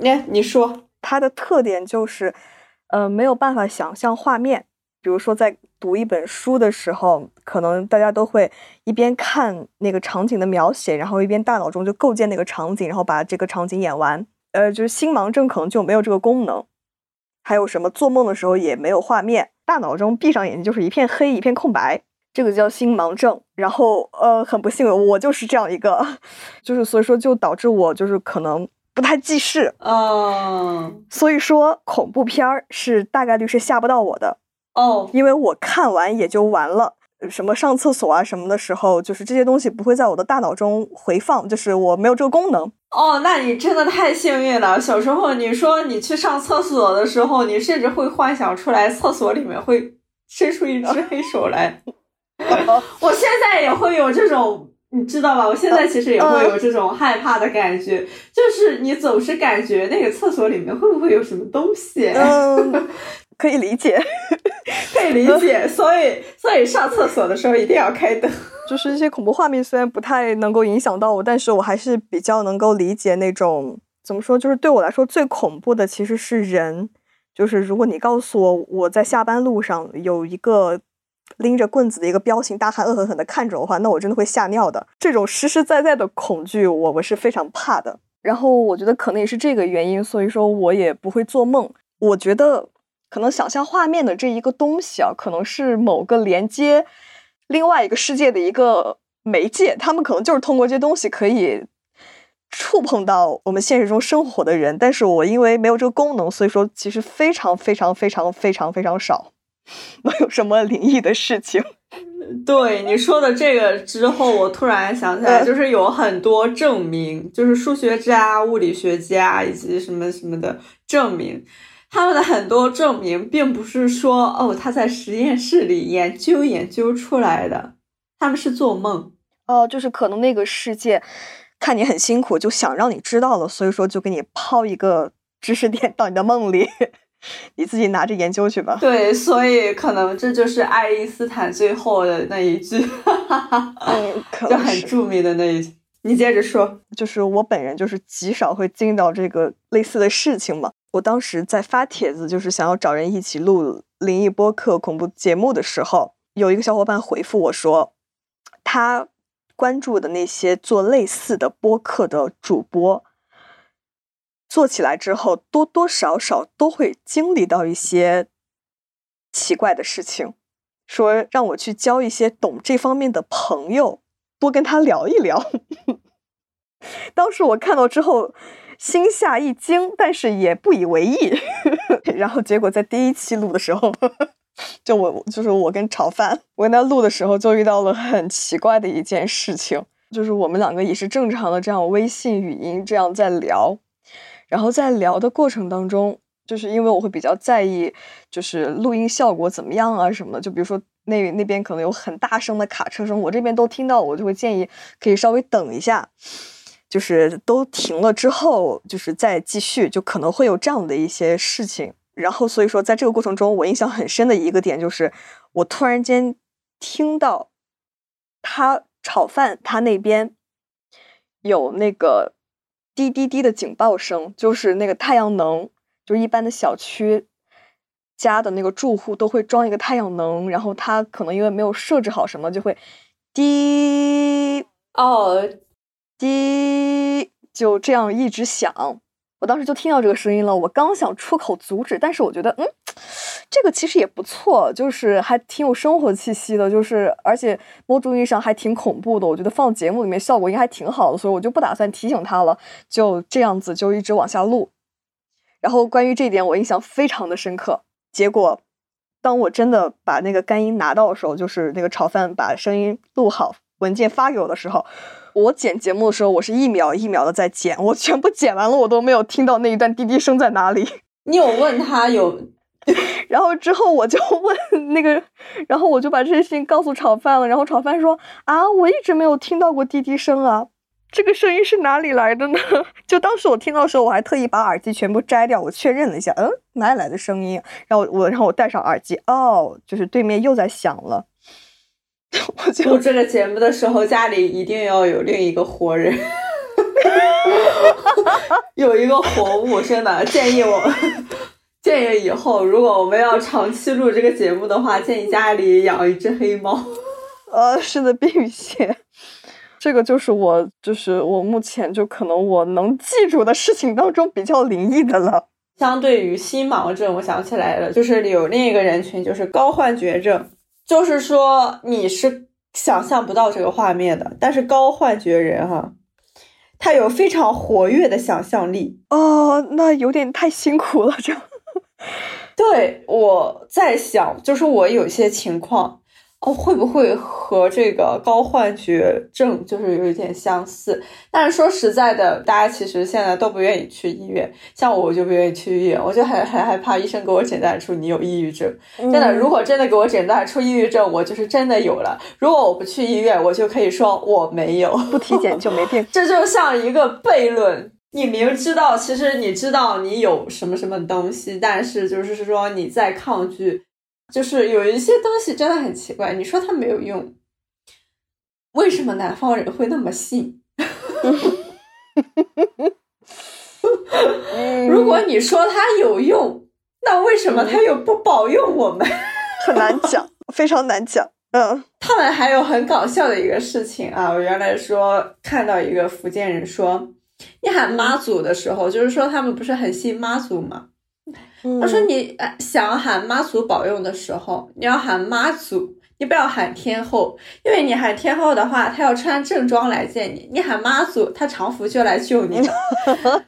Speaker 2: 哎，你说
Speaker 1: 它的特点就是。呃，没有办法想象画面。比如说，在读一本书的时候，可能大家都会一边看那个场景的描写，然后一边大脑中就构建那个场景，然后把这个场景演完。呃，就是星盲症可能就没有这个功能。还有什么做梦的时候也没有画面，大脑中闭上眼睛就是一片黑，一片空白，这个叫心盲症。然后，呃，很不幸，我就是这样一个，(laughs) 就是所以说就导致我就是可能。不太记事，
Speaker 2: 嗯，
Speaker 1: 所以说恐怖片儿是大概率是吓不到我的
Speaker 2: 哦，
Speaker 1: 因为我看完也就完了。什么上厕所啊什么的时候，就是这些东西不会在我的大脑中回放，就是我没有这个功能。
Speaker 2: 哦，那你真的太幸运了。小时候你说你去上厕所的时候，你甚至会幻想出来厕所里面会伸出一只黑手来。(laughs) 我现在也会有这种。你知道吧？我现在其实也会有这种害怕的感觉，就是你总是感觉那个厕所里面会不会有什么东西？
Speaker 1: 嗯，(laughs) 可以理解，
Speaker 2: 可以理解。所以，所以上厕所的时候一定要开灯。(laughs)
Speaker 1: 就是一些恐怖画面虽然不太能够影响到我，但是我还是比较能够理解那种怎么说，就是对我来说最恐怖的其实是人。就是如果你告诉我我在下班路上有一个。拎着棍子的一个彪形大汉恶狠狠地看着我的话，那我真的会吓尿的。这种实实在在的恐惧，我我是非常怕的。然后我觉得可能也是这个原因，所以说我也不会做梦。我觉得可能想象画面的这一个东西啊，可能是某个连接另外一个世界的一个媒介，他们可能就是通过这些东西可以触碰到我们现实中生活的人。但是我因为没有这个功能，所以说其实非常非常非常非常非常少。(laughs) 没有什么灵异的事情。(laughs)
Speaker 2: 对你说的这个之后，我突然想起来，就是有很多证明，就是数学家、物理学家以及什么什么的证明，他们的很多证明并不是说哦他在实验室里研究研究出来的，他们是做梦
Speaker 1: 哦，就是可能那个世界看你很辛苦，就想让你知道了，所以说就给你抛一个知识点到你的梦里。你自己拿着研究去吧。(laughs)
Speaker 2: 对，所以可能这就是爱因斯坦最后的那一句，
Speaker 1: 嗯，(laughs)
Speaker 2: 就很著名的那一句。你接着说，
Speaker 1: 就是我本人就是极少会经历到这个类似的事情嘛。我当时在发帖子，就是想要找人一起录灵异播客、恐怖节目的时候，有一个小伙伴回复我说，他关注的那些做类似的播客的主播。做起来之后，多多少少都会经历到一些奇怪的事情，说让我去交一些懂这方面的朋友，多跟他聊一聊。(laughs) 当时我看到之后，心下一惊，但是也不以为意。(laughs) 然后结果在第一期录的时候，(laughs) 就我就是我跟炒饭，我跟他录的时候，就遇到了很奇怪的一件事情，就是我们两个也是正常的这样微信语音这样在聊。然后在聊的过程当中，就是因为我会比较在意，就是录音效果怎么样啊什么的。就比如说那那边可能有很大声的卡车声，我这边都听到，我就会建议可以稍微等一下，就是都停了之后，就是再继续，就可能会有这样的一些事情。然后所以说，在这个过程中，我印象很深的一个点就是，我突然间听到他炒饭他那边有那个滴滴滴的警报声，就是那个太阳能，就是一般的小区家的那个住户都会装一个太阳能，然后它可能因为没有设置好什么，就会滴
Speaker 2: 哦
Speaker 1: 滴，就这样一直响。我当时就听到这个声音了，我刚想出口阻止，但是我觉得，嗯，这个其实也不错，就是还挺有生活气息的，就是而且某种意义上还挺恐怖的。我觉得放节目里面效果应该还挺好的，所以我就不打算提醒他了，就这样子就一直往下录。然后关于这一点，我印象非常的深刻。结果，当我真的把那个干音拿到的时候，就是那个炒饭把声音录好，文件发给我的时候。我剪节目的时候，我是一秒一秒的在剪，我全部剪完了，我都没有听到那一段滴滴声在哪里。(laughs)
Speaker 2: 你有问他有，(laughs)
Speaker 1: 然后之后我就问那个，然后我就把这些事情告诉炒饭了，然后炒饭说啊，我一直没有听到过滴滴声啊，这个声音是哪里来的呢？(laughs) 就当时我听到的时候，我还特意把耳机全部摘掉，我确认了一下，嗯，哪里来的声音？然后我，然后我戴上耳机，哦，就是对面又在响了。
Speaker 2: 录这个节目的时候，家里一定要有另一个活人，有一个活物。真的建议我，建议以后如果我们要长期录这个节目的话，建议家里养一只黑猫。
Speaker 1: 呃，是的，并且这个就是我，就是我目前就可能我能记住的事情当中比较灵异的了。
Speaker 2: 相对于心盲症，我想起来了，就是有另一个人群，就是高幻觉症。就是说你是想象不到这个画面的，但是高幻觉人哈，他有非常活跃的想象力
Speaker 1: 哦，那有点太辛苦了，这。(laughs)
Speaker 2: 对，我在想，就是我有些情况。哦，会不会和这个高幻觉症就是有一点相似？但是说实在的，大家其实现在都不愿意去医院，像我我就不愿意去医院，我就很很害怕医生给我诊断出你有抑郁症。真的，如果真的给我诊断出抑郁症，我就是真的有了。如果我不去医院，我就可以说我没有，
Speaker 1: 不体检就没病。(laughs)
Speaker 2: 这就像一个悖论，你明知道，其实你知道你有什么什么东西，但是就是说你在抗拒。就是有一些东西真的很奇怪，你说它没有用，为什么南方人会那么信？(laughs) 如果你说它有用，那为什么它又不保佑我们？(laughs)
Speaker 1: 很难讲，非常难讲。嗯，
Speaker 2: 他们还有很搞笑的一个事情啊，我原来说看到一个福建人说，你喊妈祖的时候，就是说他们不是很信妈祖吗？他说：“你想喊妈祖保佑的时候，你要喊妈祖，你不要喊天后，因为你喊天后的话，她要穿正装来见你；你喊妈祖，她常服就来救你。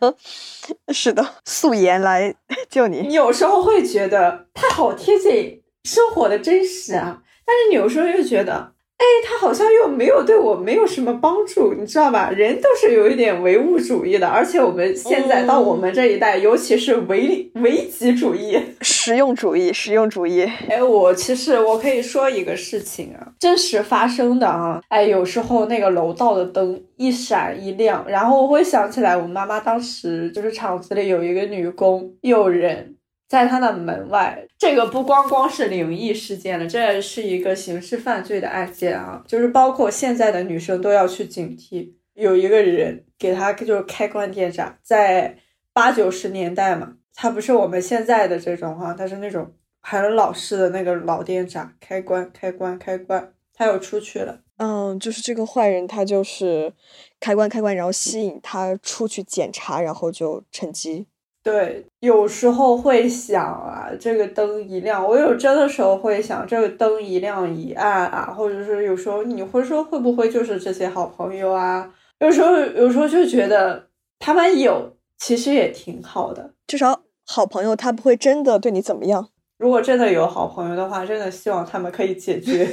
Speaker 2: (laughs)
Speaker 1: 是的，素颜来救你。
Speaker 2: 你有时候会觉得他好贴近生活的真实啊，但是你有时候又觉得。”哎，他好像又没有对我没有什么帮助，你知道吧？人都是有一点唯物主义的，而且我们现在到我们这一代，尤其是唯唯己主义、
Speaker 1: 实用主义、实用主义。(laughs)
Speaker 2: 哎，我其实我可以说一个事情啊，真实发生的啊。哎，有时候那个楼道的灯一闪一亮，然后我会想起来，我妈妈当时就是厂子里有一个女工，有人。在他的门外，这个不光光是灵异事件了，这也是一个刑事犯罪的案件啊！就是包括现在的女生都要去警惕，有一个人给他就是开关电闸，在八九十年代嘛，他不是我们现在的这种哈，他是那种很老式的那个老电闸，开关开关开关，他又出去了。
Speaker 1: 嗯，就是这个坏人，他就是开关开关，然后吸引他出去检查，然后就趁机。
Speaker 2: 对，有时候会想啊，这个灯一亮，我有真的时候会想，这个灯一亮一暗啊，或者是有时候你会说会不会就是这些好朋友啊？有时候有时候就觉得他们有，其实也挺好的，
Speaker 1: 至少好朋友他不会真的对你怎么样。
Speaker 2: 如果真的有好朋友的话，真的希望他们可以解决。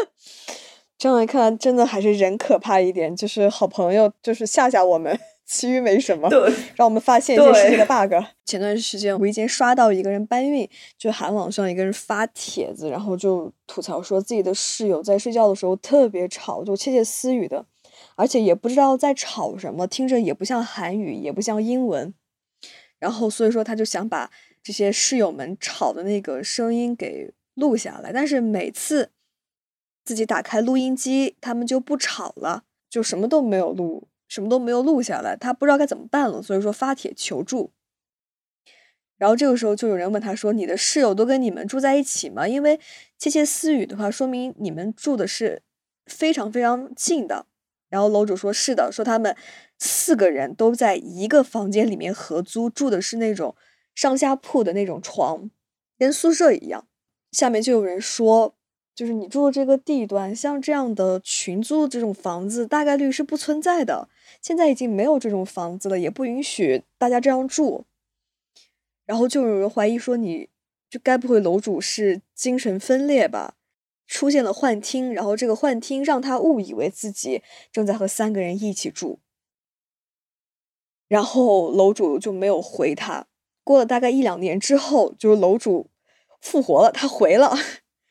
Speaker 2: (laughs)
Speaker 1: 这样一看，真的还是人可怕一点，就是好朋友就是吓吓我们。其余没什么，让我们发现一件事情的 bug。(laughs) 前段时间无意间刷到一个人搬运，就韩网上一个人发帖子，然后就吐槽说自己的室友在睡觉的时候特别吵，就窃窃私语的，而且也不知道在吵什么，听着也不像韩语，也不像英文。然后所以说他就想把这些室友们吵的那个声音给录下来，但是每次自己打开录音机，他们就不吵了，就什么都没有录。什么都没有录下来，他不知道该怎么办了，所以说发帖求助。然后这个时候就有人问他说：“你的室友都跟你们住在一起吗？因为窃窃私语的话，说明你们住的是非常非常近的。”然后楼主说：“是的，说他们四个人都在一个房间里面合租，住的是那种上下铺的那种床，跟宿舍一样。”下面就有人说：“就是你住的这个地段，像这样的群租这种房子，大概率是不存在的。现在已经没有这种房子了，也不允许大家这样住。”然后就有人怀疑说，你就该不会楼主是精神分裂吧？出现了幻听，然后这个幻听让他误以为自己正在和三个人一起住。然后楼主就没有回他。过了大概一两年之后，就是楼主复活了，他回了，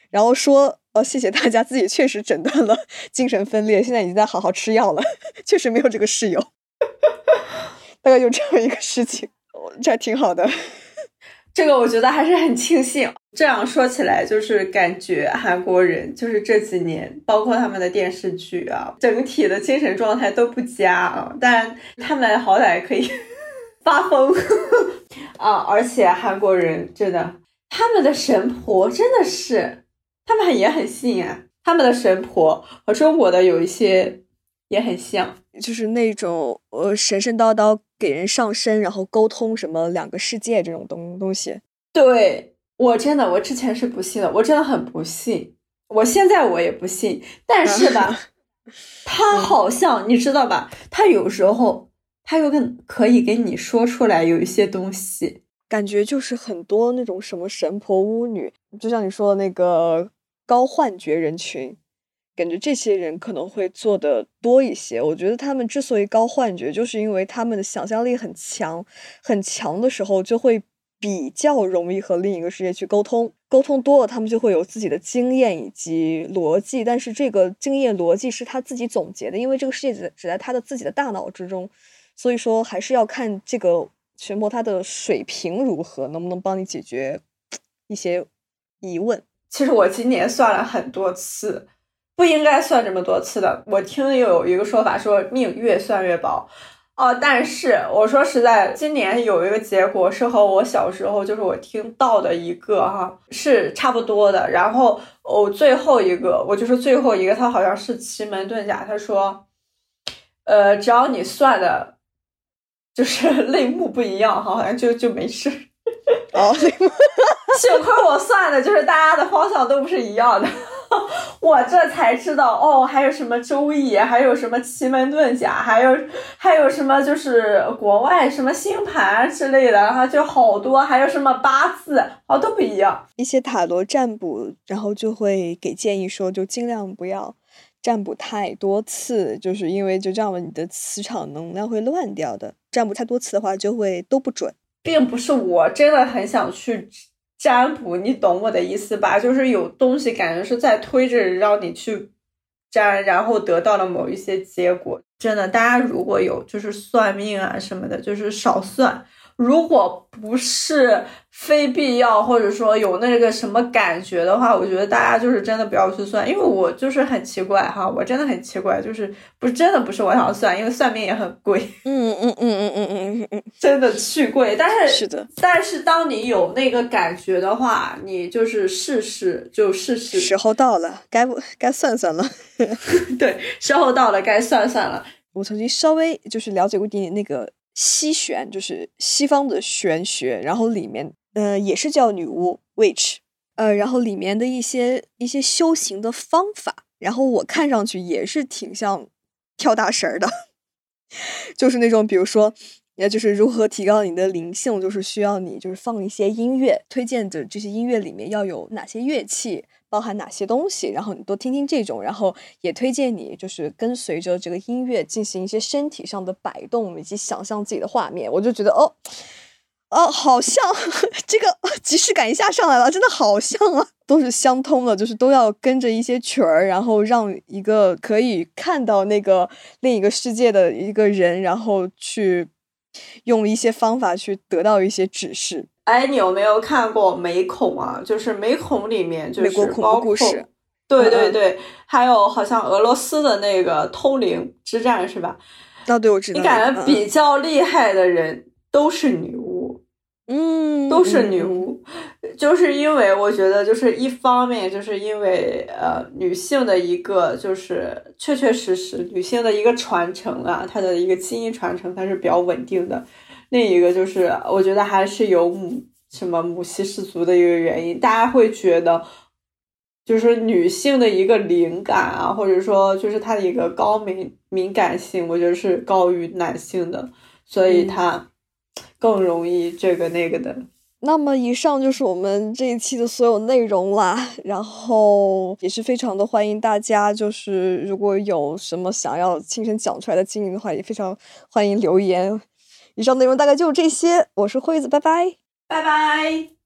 Speaker 1: 然后说：“呃，谢谢大家，自己确实诊断了 (laughs) 精神分裂，现在已经在好好吃药了，(laughs) 确实没有这个室友。(laughs) ”大概就这样一个事情，这还挺好的。
Speaker 2: 这个我觉得还是很庆幸。这样说起来，就是感觉韩国人就是这几年，包括他们的电视剧啊，整体的精神状态都不佳啊。但他们好歹可以发疯啊！而且韩国人真的，他们的神婆真的是，他们也很信啊。他们的神婆和中国的有一些也很像，
Speaker 1: 就是那种呃神神叨叨。给人上身，然后沟通什么两个世界这种东东西，
Speaker 2: 对我真的，我之前是不信的，我真的很不信，我现在我也不信，但是吧，(laughs) 他好像你知道吧，他有时候他又跟可以给你说出来有一些东西，
Speaker 1: 感觉就是很多那种什么神婆巫女，就像你说的那个高幻觉人群。感觉这些人可能会做的多一些。我觉得他们之所以高幻觉，就是因为他们的想象力很强，很强的时候就会比较容易和另一个世界去沟通。沟通多了，他们就会有自己的经验以及逻辑。但是这个经验逻辑是他自己总结的，因为这个世界只只在他的自己的大脑之中。所以说，还是要看这个玄魔他的水平如何，能不能帮你解决一些疑问。
Speaker 2: 其实我今年算了很多次。不应该算这么多次的。我听有一个说法说命越算越薄，哦，但是我说实在，今年有一个结果是和我小时候就是我听到的一个哈是差不多的。然后我最后一个，我就是最后一个，他好像是奇门遁甲，他说，呃，只要你算的，就是 (laughs) 类目不一样哈，好像就就没事。
Speaker 1: 哦，(laughs) (laughs) 幸
Speaker 2: 亏我算的就是大家的方向都不是一样的。(laughs) 我这才知道哦，还有什么周易，还有什么奇门遁甲，还有还有什么就是国外什么星盘之类的，然后就好多，还有什么八字，哦都不一样。
Speaker 1: 一些塔罗占卜，然后就会给建议说，就尽量不要占卜太多次，就是因为就这样，你的磁场能量会乱掉的。占卜太多次的话，就会都不准。
Speaker 2: 并不是我真的很想去。占卜，你懂我的意思吧？就是有东西感觉是在推着让你去占，然后得到了某一些结果。真的，大家如果有就是算命啊什么的，就是少算。如果不是非必要，或者说有那个什么感觉的话，我觉得大家就是真的不要去算，因为我就是很奇怪哈，我真的很奇怪，就是不真的不是我想算，因为算命也很贵，
Speaker 1: 嗯嗯嗯嗯嗯嗯嗯，
Speaker 2: 真的巨贵。但是
Speaker 1: 是的，
Speaker 2: 但是当你有那个感觉的话，你就是试试就试试。
Speaker 1: 时候到了，该不该算算了？(laughs)
Speaker 2: 对，时候到了，该算算了。
Speaker 1: 我曾经稍微就是了解过一点点那个。西玄就是西方的玄学，然后里面呃也是叫女巫 witch，呃，然后里面的一些一些修行的方法，然后我看上去也是挺像跳大神儿的，(laughs) 就是那种比如说，也就是如何提高你的灵性，就是需要你就是放一些音乐，推荐的这些音乐里面要有哪些乐器。包含哪些东西，然后你多听听这种，然后也推荐你就是跟随着这个音乐进行一些身体上的摆动，以及想象自己的画面。我就觉得哦，哦，好像 (laughs) 这个即视感一下上来了，真的好像啊，都是相通的，就是都要跟着一些曲儿，然后让一个可以看到那个另一个世界的一个人，然后去用一些方法去得到一些指示。
Speaker 2: 哎，你有没有看过《美恐》啊？就是《美恐》里面就是
Speaker 1: 包括，
Speaker 2: 对对对，还有好像俄罗斯的那个通灵之战是吧？
Speaker 1: 那对我知道。
Speaker 2: 你感觉比较厉害的人都是女巫，
Speaker 1: 嗯，
Speaker 2: 都是女巫，就是因为我觉得，就是一方面，就是因为呃，女性的一个就是确确实实女性的一个传承啊，她的一个基因传承，它是比较稳定的。另一个就是，我觉得还是有母什么母系氏族的一个原因，大家会觉得。就是女性的一个灵感啊，或者说就是她的一个高敏敏感性，我觉得是高于男性的，所以她更容易这个那个的。
Speaker 1: 那么以上就是我们这一期的所有内容啦，然后也是非常的欢迎大家，就是如果有什么想要亲身讲出来的经历的话，也非常欢迎留言。以上内容大概就这些，我是惠子，拜拜，
Speaker 2: 拜拜。